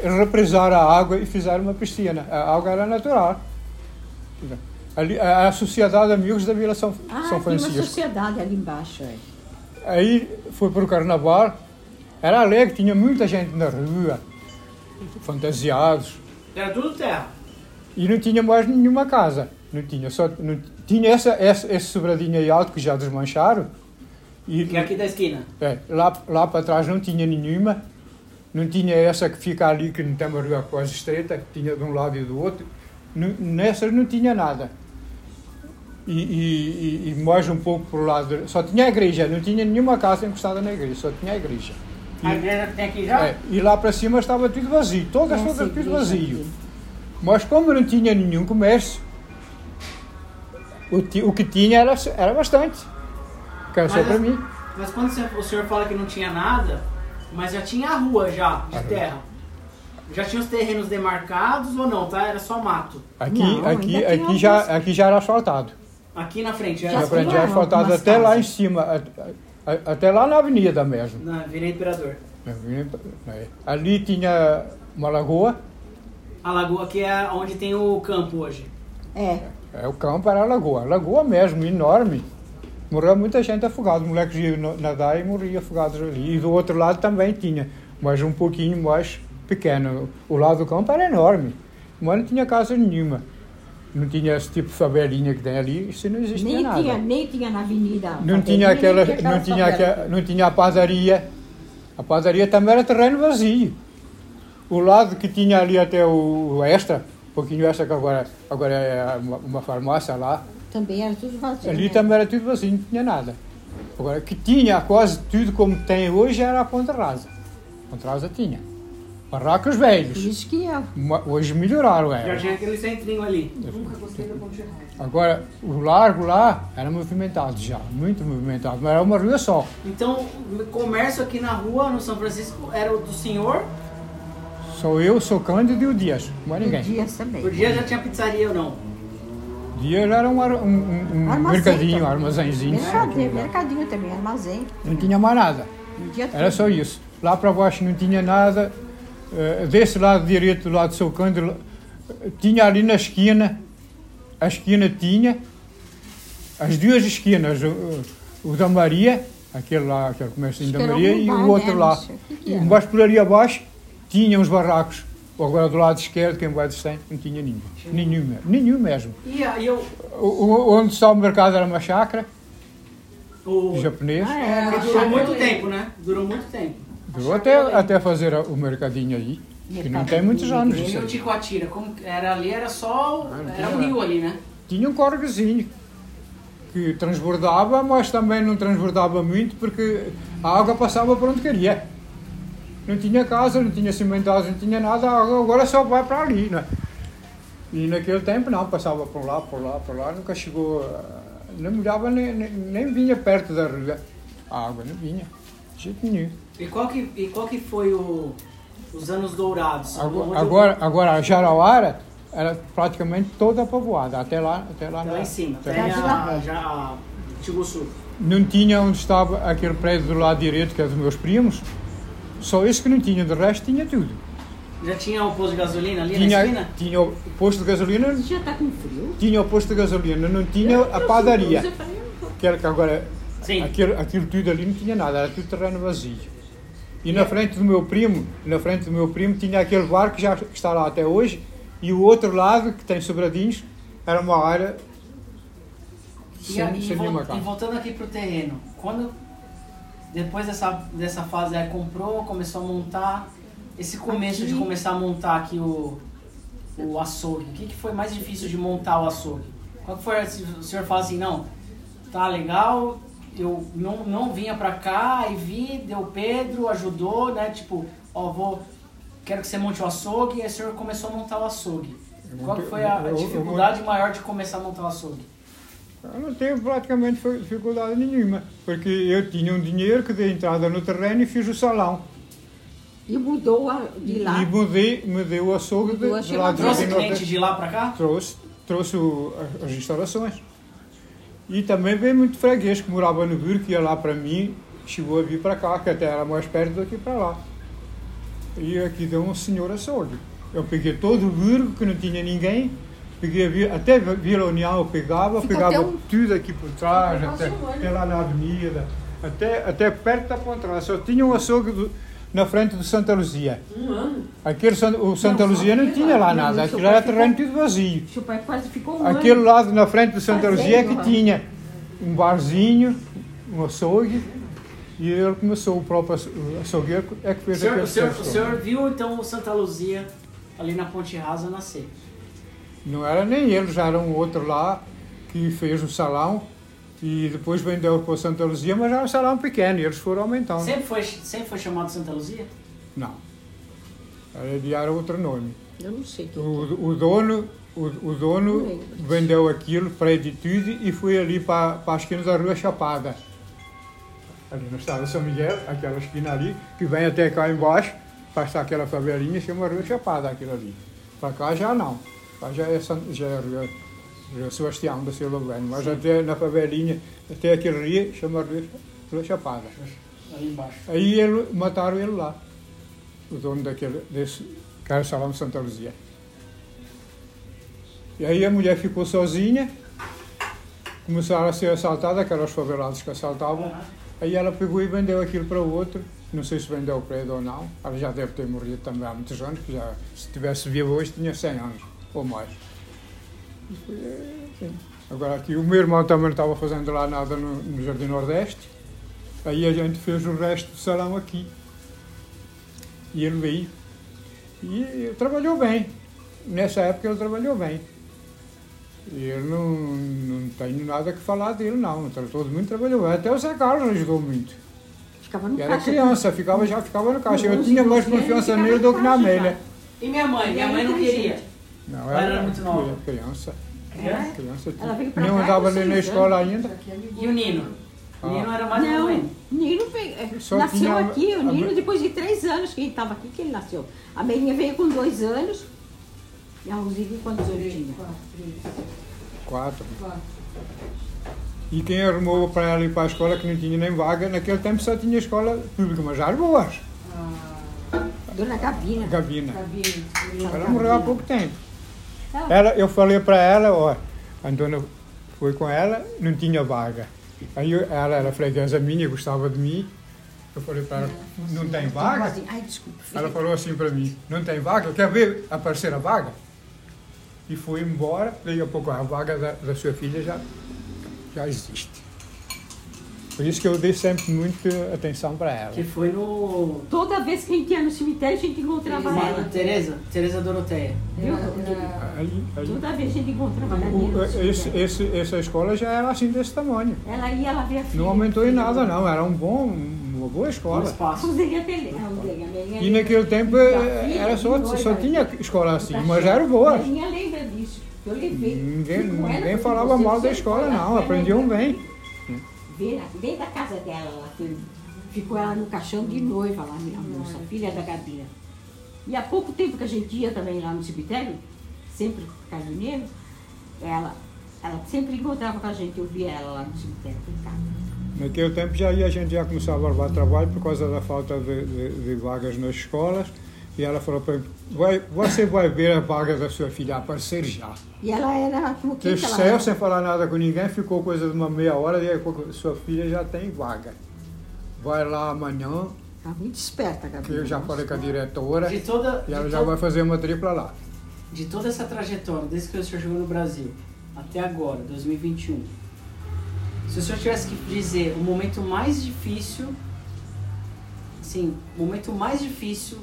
represaram a água e fizeram uma piscina. A água era natural. Ali, a, a Sociedade Amigos da Vila São, Ah, São tem uma Francisco. sociedade ali embaixo. É. Aí foi para o carnaval, era alegre, tinha muita gente na rua, fantasiados. Era tudo terra. E não tinha mais nenhuma casa. Não tinha, só não, tinha essa, essa, esse sobradinho aí alto que já desmancharam. E Que é aqui da esquina. é, lá, lá para trás não tinha nenhuma. Não tinha essa que fica ali, que não tem uma rua quase estreita, que tinha de um lado e do outro. Nessas não tinha nada. E, e, e- e mais um pouco por lado. Só tinha a igreja, não tinha nenhuma casa encostada na igreja, só tinha a igreja. A igreja tem aqui já? É, e lá para cima estava tudo vazio, todas Essa todas tudo vazio. aqui. Mas como não tinha nenhum comércio, o, ti- o que tinha era, era bastante. Que era só Mas para as- mim. Mas quando o senhor fala que não tinha nada, mas já tinha a rua já, de terra. Já tinha os terrenos demarcados ou não, tá? Era só mato. Aqui, Não, aqui, ainda tem aqui, já, alguns. aqui já era asfaltado. Aqui na frente, Já era Já frente já asfaltado algumas até lá em casas. cima, a- a- até lá na avenida mesmo. na Avenida Imperador. É. Ali tinha uma lagoa, A lagoa aqui é onde tem o campo hoje. É, é, o campo era a lagoa, lagoa mesmo, enorme. Morreu muita gente afogada, moleques iam nadar e morriam afogados ali. E do outro lado também tinha, mas um pouquinho mais pequeno. O lado do campo era enorme, mas não tinha casa nenhuma. Não tinha esse tipo de favelinha que tem ali, isso não existia nem nada. tinha, nem tinha na avenida. Não tinha aquela, não tinha, aquela, não tinha a padaria. A padaria também era terreno vazio. O lado que tinha ali até o, o extra, um pouquinho extra que agora, agora é uma, uma farmácia lá, Também era tudo vazio. ali né? também era tudo vazio, não tinha nada. Agora, que tinha quase tudo como tem hoje era a Ponta Rasa. A Ponta Rasa tinha. Barracos Por velhos. isso que eu. Ma- Hoje melhoraram, Já é. tinha aquele centrinho ali. Nunca gostei da Ponte. Agora, o largo lá era movimentado já, muito movimentado, mas era uma rua só. Então, o comércio aqui na rua, no São Francisco, era o do senhor. Sou eu, sou Cândido e o Dias, mais ninguém. Dias também. Por dia já tinha pizzaria ou não? Dias era um, um, um- mercadinho, um também. armazenzinho. Mercadinho, mercadinho também, armazém. Não tinha mais nada, dia era só isso. Lá para baixo não tinha nada. Eh, Desse lado direito, do lado do seu Cândido, tinha ali na esquina, a esquina tinha, as duas esquinas, o, o da Maria Aquele lá, aquele comércio da Maria e o outro né? lá. Embaixo por ali abaixo tinha uns barracos. Agora do lado esquerdo, quem vai tem, não tinha nenhum. Nenhum, mesmo, nenhum mesmo. Aí eu. O, o- onde está o mercado era uma chácara, O, japonês. Ah, é, Porque durou muito tempo, né? Durou muito tempo. Durou até, até fazer o mercadinho aí, que não tem muitos anos E isso o aí. Ticoatira, como era ali, era só. Ah, Era tinha um rio ali, né? Tinha um córregozinho que transbordava, mas também não transbordava muito porque a água passava por onde queria. Não tinha casa, não tinha cimentado, não tinha nada, agora só vai para ali, né? E naquele tempo não, passava por lá, por lá, por lá, nunca chegou, a- não molhava nem, nem, nem vinha perto da rua. A água não vinha, de jeito nenhum. E qual que, e qual que foi o, os anos dourados? Agora, agora, agora a Jarauara era praticamente toda povoada, até lá, até lá, Até lá em cima, até até lá. já a Tiguçu. Não tinha onde estava aquele prédio do lado direito, que é dos meus primos, só esse que não tinha, de resto tinha tudo. Já tinha o posto de gasolina ali na Tinha, esquina? tinha o posto de gasolina, Já tá com frio? tinha o posto de gasolina, não tinha a padaria, que era que agora, Sim. aquilo, aquilo tudo ali não tinha nada, era tudo terreno vazio. E na frente do meu primo, na frente do meu primo tinha aquele bar que já está lá até hoje, e o outro lado, que tem sobradinhos, era uma área E, sem, a- e sem nenhuma e casa. voltando aqui pro terreno, quando depois dessa, dessa fase aí comprou, começou a montar, esse começo de Aqui. começar a montar aqui o, o açougue, o que, que foi mais difícil de montar o açougue? Qual que foi, se o senhor fala assim, não, tá legal, eu não, não vinha pra cá e vi, deu Pedro, ajudou, né, tipo, ó, vou, quero que você monte o açougue, e aí o senhor começou a montar o açougue. Qual que foi a, a dificuldade maior de começar a montar o açougue? Eu não tive praticamente dificuldade nenhuma, porque eu tinha um dinheiro que dei entrada no terreno e fiz o salão. E mudou a- de lá. E mudei, mudei o açougue de, Mudou a de lá de Trouxe Jardim cliente de lá pra cá? Trouxe, trouxe o- as instalações. E também veio muito freguês que morava no Burgo, que ia lá para mim, chegou a vir para cá, que até era mais perto daqui para lá. E aqui deu um senhor açougue. Eu peguei todo o Burgo, que não tinha ninguém, peguei até Vila União eu pegava, Ficou pegava um- tudo aqui por trás, Ficou até, um até lá na avenida, até, até perto da Pontrada. Só tinha um açougue do- na frente do Santa Luzia. Um ano. Aquele, o Santa Não, Luzia não tinha lá, não, nada, o aquilo era terreno tudo vazio. Seu pai quase ficou um Aquele ano. lado na frente do Santa Fazendo Luzia é que tinha um barzinho, um açougue, e ele começou, o próprio aço- o açougueiro é que O fez senhor, aquele o, senhor, o senhor viu então o Santa Luzia ali na Ponte Rasa nascer? Não era nem ele, já era um outro lá que fez o salão e depois vendeu para o Santa Luzia, mas era um salão pequeno e eles foram aumentando. Sempre foi, sempre foi chamado Santa Luzia? Não. Ele era outro nome. Eu não sei. O, o dono, o, o dono vendeu aquilo, prédio e tudo, e foi ali para, para a esquina da Rua Chapada. Ali no estado de São Miguel, aquela esquina ali, que vem até cá embaixo, passa aquela favelinha, chama Rua Chapada aquilo ali. Para cá já não. Já é, San- já é Rua Sebastião da Silva Bueno, mas até na favelinha, até aquele rio, chama Rua Chapada. Ali embaixo. Aí ele, mataram ele lá, o dono daquele, desse, o Salão de Santa Luzia. E aí a mulher ficou sozinha, começaram a ser assaltadas, aquelas faveladas que assaltavam. Aí ela pegou e vendeu aquilo para o outro. Não sei se vendeu o prédio ou não. Ela já deve ter morrido também há muitos anos, que já, se tivesse vivo hoje, tinha 100 anos ou mais. E foi assim. Agora aqui, o meu irmão também não estava fazendo lá nada no, no Jardim Nordeste. Aí a gente fez o resto do salão aqui. E ele veio. E ele trabalhou bem. Nessa época ele trabalhou bem. E eu não, não tenho nada que falar dele, não. Todo mundo trabalhou bem. Até o Zé Carlos ajudou muito. Ficava no E era caixa. criança, ficava, já ficava no caixa. Eu tinha mais confiança nele do que na Amélia. E minha mãe? Minha mãe não era queria. Não, Ela era muito nova. Criança. É? criança Ela veio pra nem andava ali na escola ainda. E o Nino? O Ah. Nino era mais novo Não, ainda. Nino veio, é, Só nasceu aqui, o a- Nino depois de três anos que ele estava aqui, que ele nasceu. A Belinha veio com dois anos e a Rosília quantos anos tinha? Quatro. E quem arrumou para ela ir para a escola que não tinha nem vaga, naquele tempo só tinha escola pública, mas já boas. Dona Gabina. Gavina. Sabia. Ela morreu há pouco tempo. Ela- eu falei para ela, ó, a dona foi com ela, não tinha vaga. Aí eu- ela era freguesa minha, gostava de mim. Eu falei para ela, não tem vaga? Ai, desculpa. Ela falou assim para mim, não tem vaga? Quer ver aparecer a vaga? E foi embora, daqui a pouco a vaga da, da sua filha já, já existe. Por isso que eu dei sempre muita atenção para ela. Que foi no. Toda vez que a gente ia no cemitério, a gente encontrava Mano, ela. Tereza, Tereza Doroteia. Viu? Aí- aí- Toda vez a gente encontrava ela. esse, esse- essa escola já era assim desse tamanho. Ela ia, ela via a filha. Não aumentou em nada não, era um bom, uma boa escola. espaço. Usaria tele. a Usaria, a minha E naquele tempo eh, era só, só tinha escola assim, mas era boa. Minha lembra disso. Eu levei. Ninguém, ninguém falava mal da escola não, aprendiam bem. Veio da casa dela, lá, que ficou ela no caixão de noiva lá, minha moça, filha da Gabina. E há pouco tempo que a gente ia também lá no cemitério, sempre cardineiro, ela, ela sempre encontrava com a gente, eu via ela lá no cemitério, em. Naquele tempo já ia, a gente já começava a levar trabalho por causa da falta de, de- de vagas nas escolas. E ela falou para mim, vai, você vai ver a vaga da sua filha aparecer já. E ela era como Que que ela era? sem falar nada com ninguém, ficou coisa de uma meia hora e aí a sua filha já tem vaga. Vai lá amanhã, Tá muito esperta, que Gabriela. eu já falei com a diretora, De toda, e ela de, já to- vai fazer uma tripla lá. de toda essa trajetória, desde que o senhor chegou no Brasil até agora, 2021, se o senhor tivesse que dizer o momento mais difícil, assim, o momento mais difícil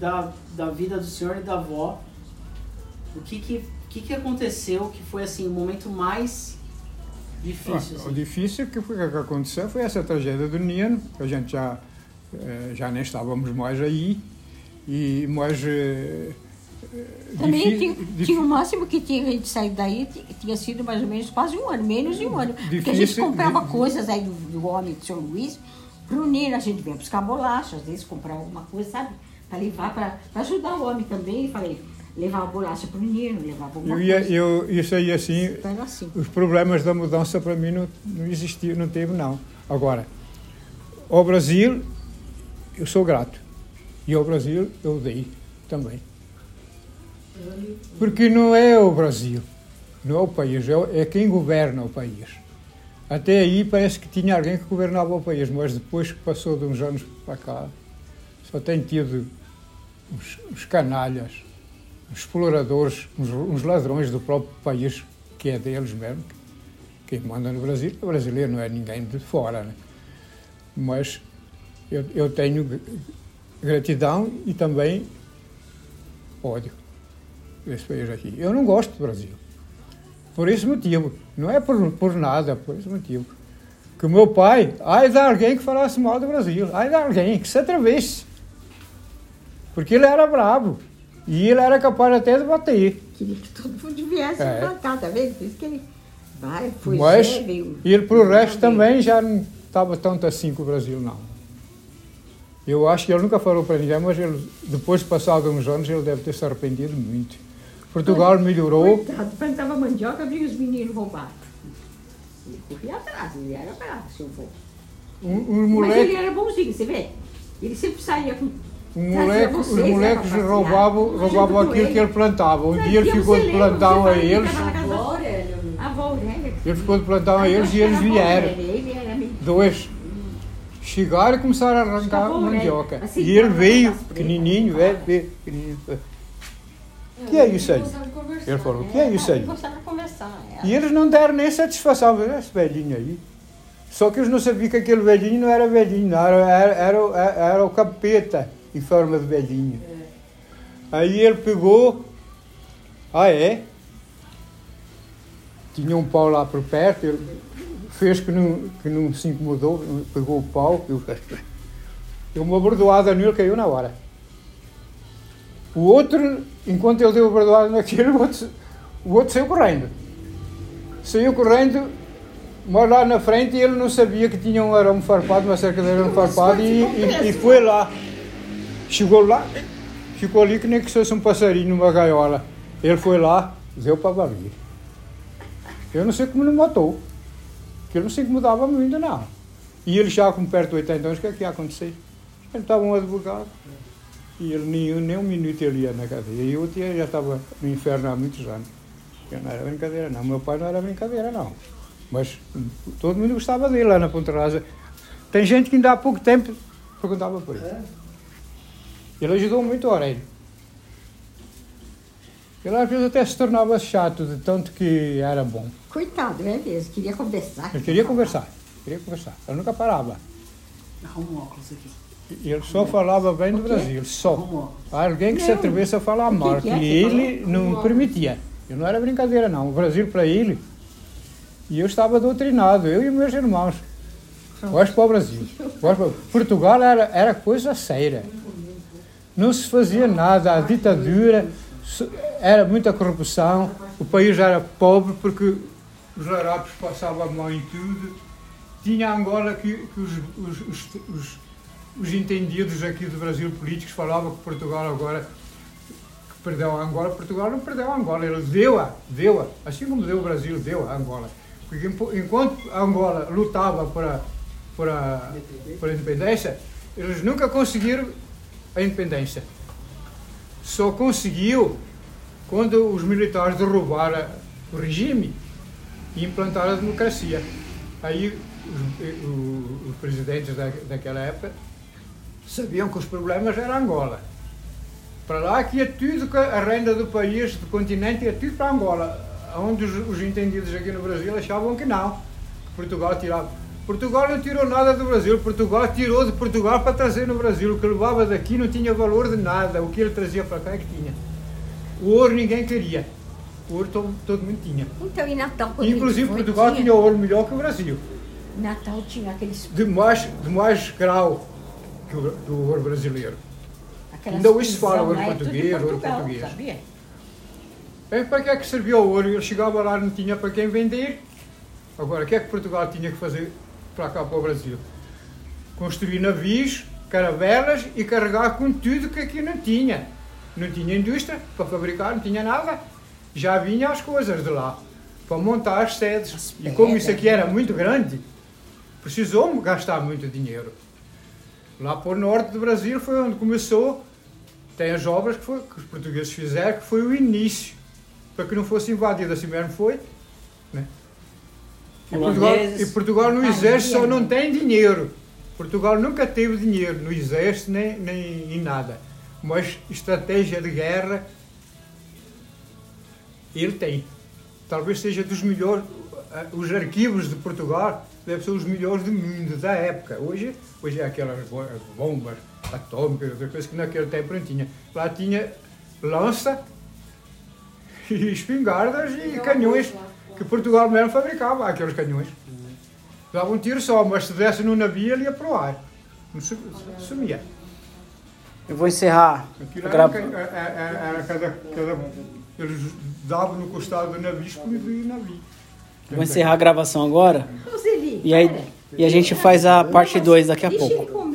da, da vida do senhor e da avó, o que que, o que que aconteceu que foi assim o momento mais difícil? Ah, o assim? difícil que, foi, que aconteceu foi essa tragédia do Nino, que a gente já, eh, já nem estávamos mais aí, e, mas... eh, eh, Também tinha, tinha o máximo que tinha a gente saído daí, ti- tinha sido mais ou menos quase um ano, menos de um ano. Porque a gente Difícil, comprava coisas aí do, do homem de São Luís, pro Nino, a gente vinha buscar bolacha, às vezes comprar alguma coisa, sabe? Para levar, para ajudar o homem também. Falei, levava bolacha pro Nino, levava alguma Eu ia, coisa. eu, isso aí assim, assim. os problemas da mudança para mim não, não existia, não teve não. Agora, ao Brasil, eu sou grato. E ao Brasil eu dei também. Porque não é o Brasil, não é o país, é, o- é quem governa o país. Até aí parece que tinha alguém que governava o país, mas depois que passou de uns anos para cá, só tem tido os canalhas, os exploradores, uns, uns ladrões do próprio país, que é deles mesmo. Quem manda no Brasil é brasileiro, não é ninguém de fora. Né? Mas eu, eu tenho gr- gratidão e também ódio desse país aqui. Eu não gosto do Brasil. Por esse motivo. Não é por, por nada, por esse motivo. Que o meu pai, ai de alguém que falasse mal do Brasil, ai de alguém que se atrevesse. Porque ele era bravo. E ele era capaz até de bater. Queria que todo mundo viesse É. cá, tá vendo? Por isso que ele vai, foi Mas Zé, veio- ele, pro resto, veio- também já não estava tanto assim com o Brasil, não. Eu acho que ele nunca falou para ninguém, mas ele, depois de passado uns anos, ele deve ter se arrependido muito. Portugal melhorou. Coitado, plantava mandioca, vinha os meninos roubar. Ele corria atrás, ele era bravo, seu avô. Um, um Mas ele moleque, era bonzinho, você vê? Ele sempre saía com. Um trazia moleque, os né, moleques roubavam, roubavam aquilo que ele plantava. Um dia ele ficou de plantão a eles. A. Ele ficou de plantão a eles e eles a vieram. Ele meio Dois. Chegaram e começaram a arrancar Escapou, né? mandioca. Assim, E ele tava veio, pequenininho, velho, veio, pequenininho. O que é isso aí? Ele falou, o que é isso aí? Ele é. E eles não deram nem satisfação, viu, esse velhinho aí. Só que eles não sabiam que aquele velhinho não era velhinho, não, era, era, era, o- era o capeta em forma de velhinho. Aí ele pegou, ah é? Tinha um pau lá por perto, ele fez que não, que não se incomodou, pegou o pau, eu, deu uma bordoada nele, caiu na hora. O outro, enquanto ele deu a bordoada naquele, o outro, o outro saiu correndo. Saiu correndo, mas lá na frente ele não sabia que tinha um arame farpado, uma cerca de arame farpado, e, e, e foi lá. Chegou lá, ficou ali que nem que fosse um passarinho numa gaiola. Ele foi lá, deu para valer. Eu não sei como não matou, porque ele não se incomodava muito, não. E ele já com perto de 80 anos, o que é que ia acontecer? Ele estava um advogado. E ele nem, nem um minuto ele ia na cadeia. E eu já estava no inferno há muitos anos. Eu não era brincadeira, não. Meu pai não era brincadeira, não. Mas todo mundo gostava dele lá na Ponta Rasa. Tem gente que ainda há pouco tempo perguntava por ele. Ele ajudou muito o Aurélio. Ele às vezes até se tornava chato de tanto que era bom. Coitado, é mesmo. Queria conversar. Ele queria conversar, queria conversar. Ele nunca parava. Arruma um óculos aqui. E ele só falava bem do? Brasil, só. Alguém que se Não. atrevesse a falar mal, que que é que ele falou? não permitia. E não era brincadeira, não. O Brasil para ele. E eu estava doutrinado, eu e meus irmãos. Gosto para o Brasil. Gosto para... Portugal era, era coisa séria. Não se fazia nada, a ditadura, era muita corrupção, o país era pobre porque os larápios passavam a mão em tudo. Tinha Angola que, que os, os, os, os, os entendidos aqui do Brasil políticos falavam que Portugal agora que perdeu a Angola. Portugal não perdeu a Angola, ele deu-a, deu-a. Assim como deu o Brasil, deu a Angola. Porque enquanto a Angola lutava por a, por a, por a independência, eles nunca conseguiram a independência. Só conseguiu quando os militares derrubaram o regime e implantaram a democracia. Aí os, eh, os presidentes da, daquela época sabiam que os problemas eram Angola. Para lá que ia tudo, que a renda do país, do continente, ia tudo para Angola. Onde os, os entendidos aqui no Brasil achavam que não, que Portugal tirava. Portugal não tirou nada do Brasil, Portugal tirou de Portugal para trazer no Brasil. O que levava daqui não tinha valor de nada, o que ele trazia para cá é que tinha. O ouro ninguém queria, o ouro todo, todo mundo tinha. Então, em Natal, quando Inclusive foi, Portugal tinha ouro melhor que o Brasil, Natal tinha aqueles... de mais, de mais grau que o, que o ouro brasileiro. aquelas Ainda hoje se fala ouro lá, é português, ouro Portugal, português. Sabia? É, para que é que servia o ouro? Ele chegava lá não tinha para quem vender. Agora, o que é que Portugal tinha que fazer para cá para o Brasil? Construir navios, caravelas e carregar com tudo que aqui não tinha. Não tinha indústria para fabricar, não tinha nada. Já vinha as coisas de lá, para montar as sedes. As E como isso aqui era muito grande, precisou gastar muito dinheiro. Lá para o norte do Brasil foi onde começou tem as obras que, foi- que os portugueses fizeram, que foi o início, para que não fosse invadido, assim mesmo foi. Né? E, Portugal, e Portugal no Ah, exército só não tem dinheiro. Portugal nunca teve dinheiro no exército nem, nem em nada. Mas estratégia de guerra, ele tem. Talvez seja dos melhores, eh, os arquivos de Portugal devem ser os melhores do mundo da época. Hoje, hoje é aquelas bo- as bombas atômicas, outras coisas que naquele tempo não tinha. Lá tinha lança, e espingardas e canhões, que Portugal mesmo fabricava aqueles canhões. Dava um tiro só, mas se desse no navio ele ia para o ar. Sumia. Eu vou encerrar. Aquilo a era, grava- era- era- era cada, cada. Eles davam no costado do navio, explodiam o navio. Vou encerrar a gravação agora. E aí e a gente faz a parte 2 daqui a pouco.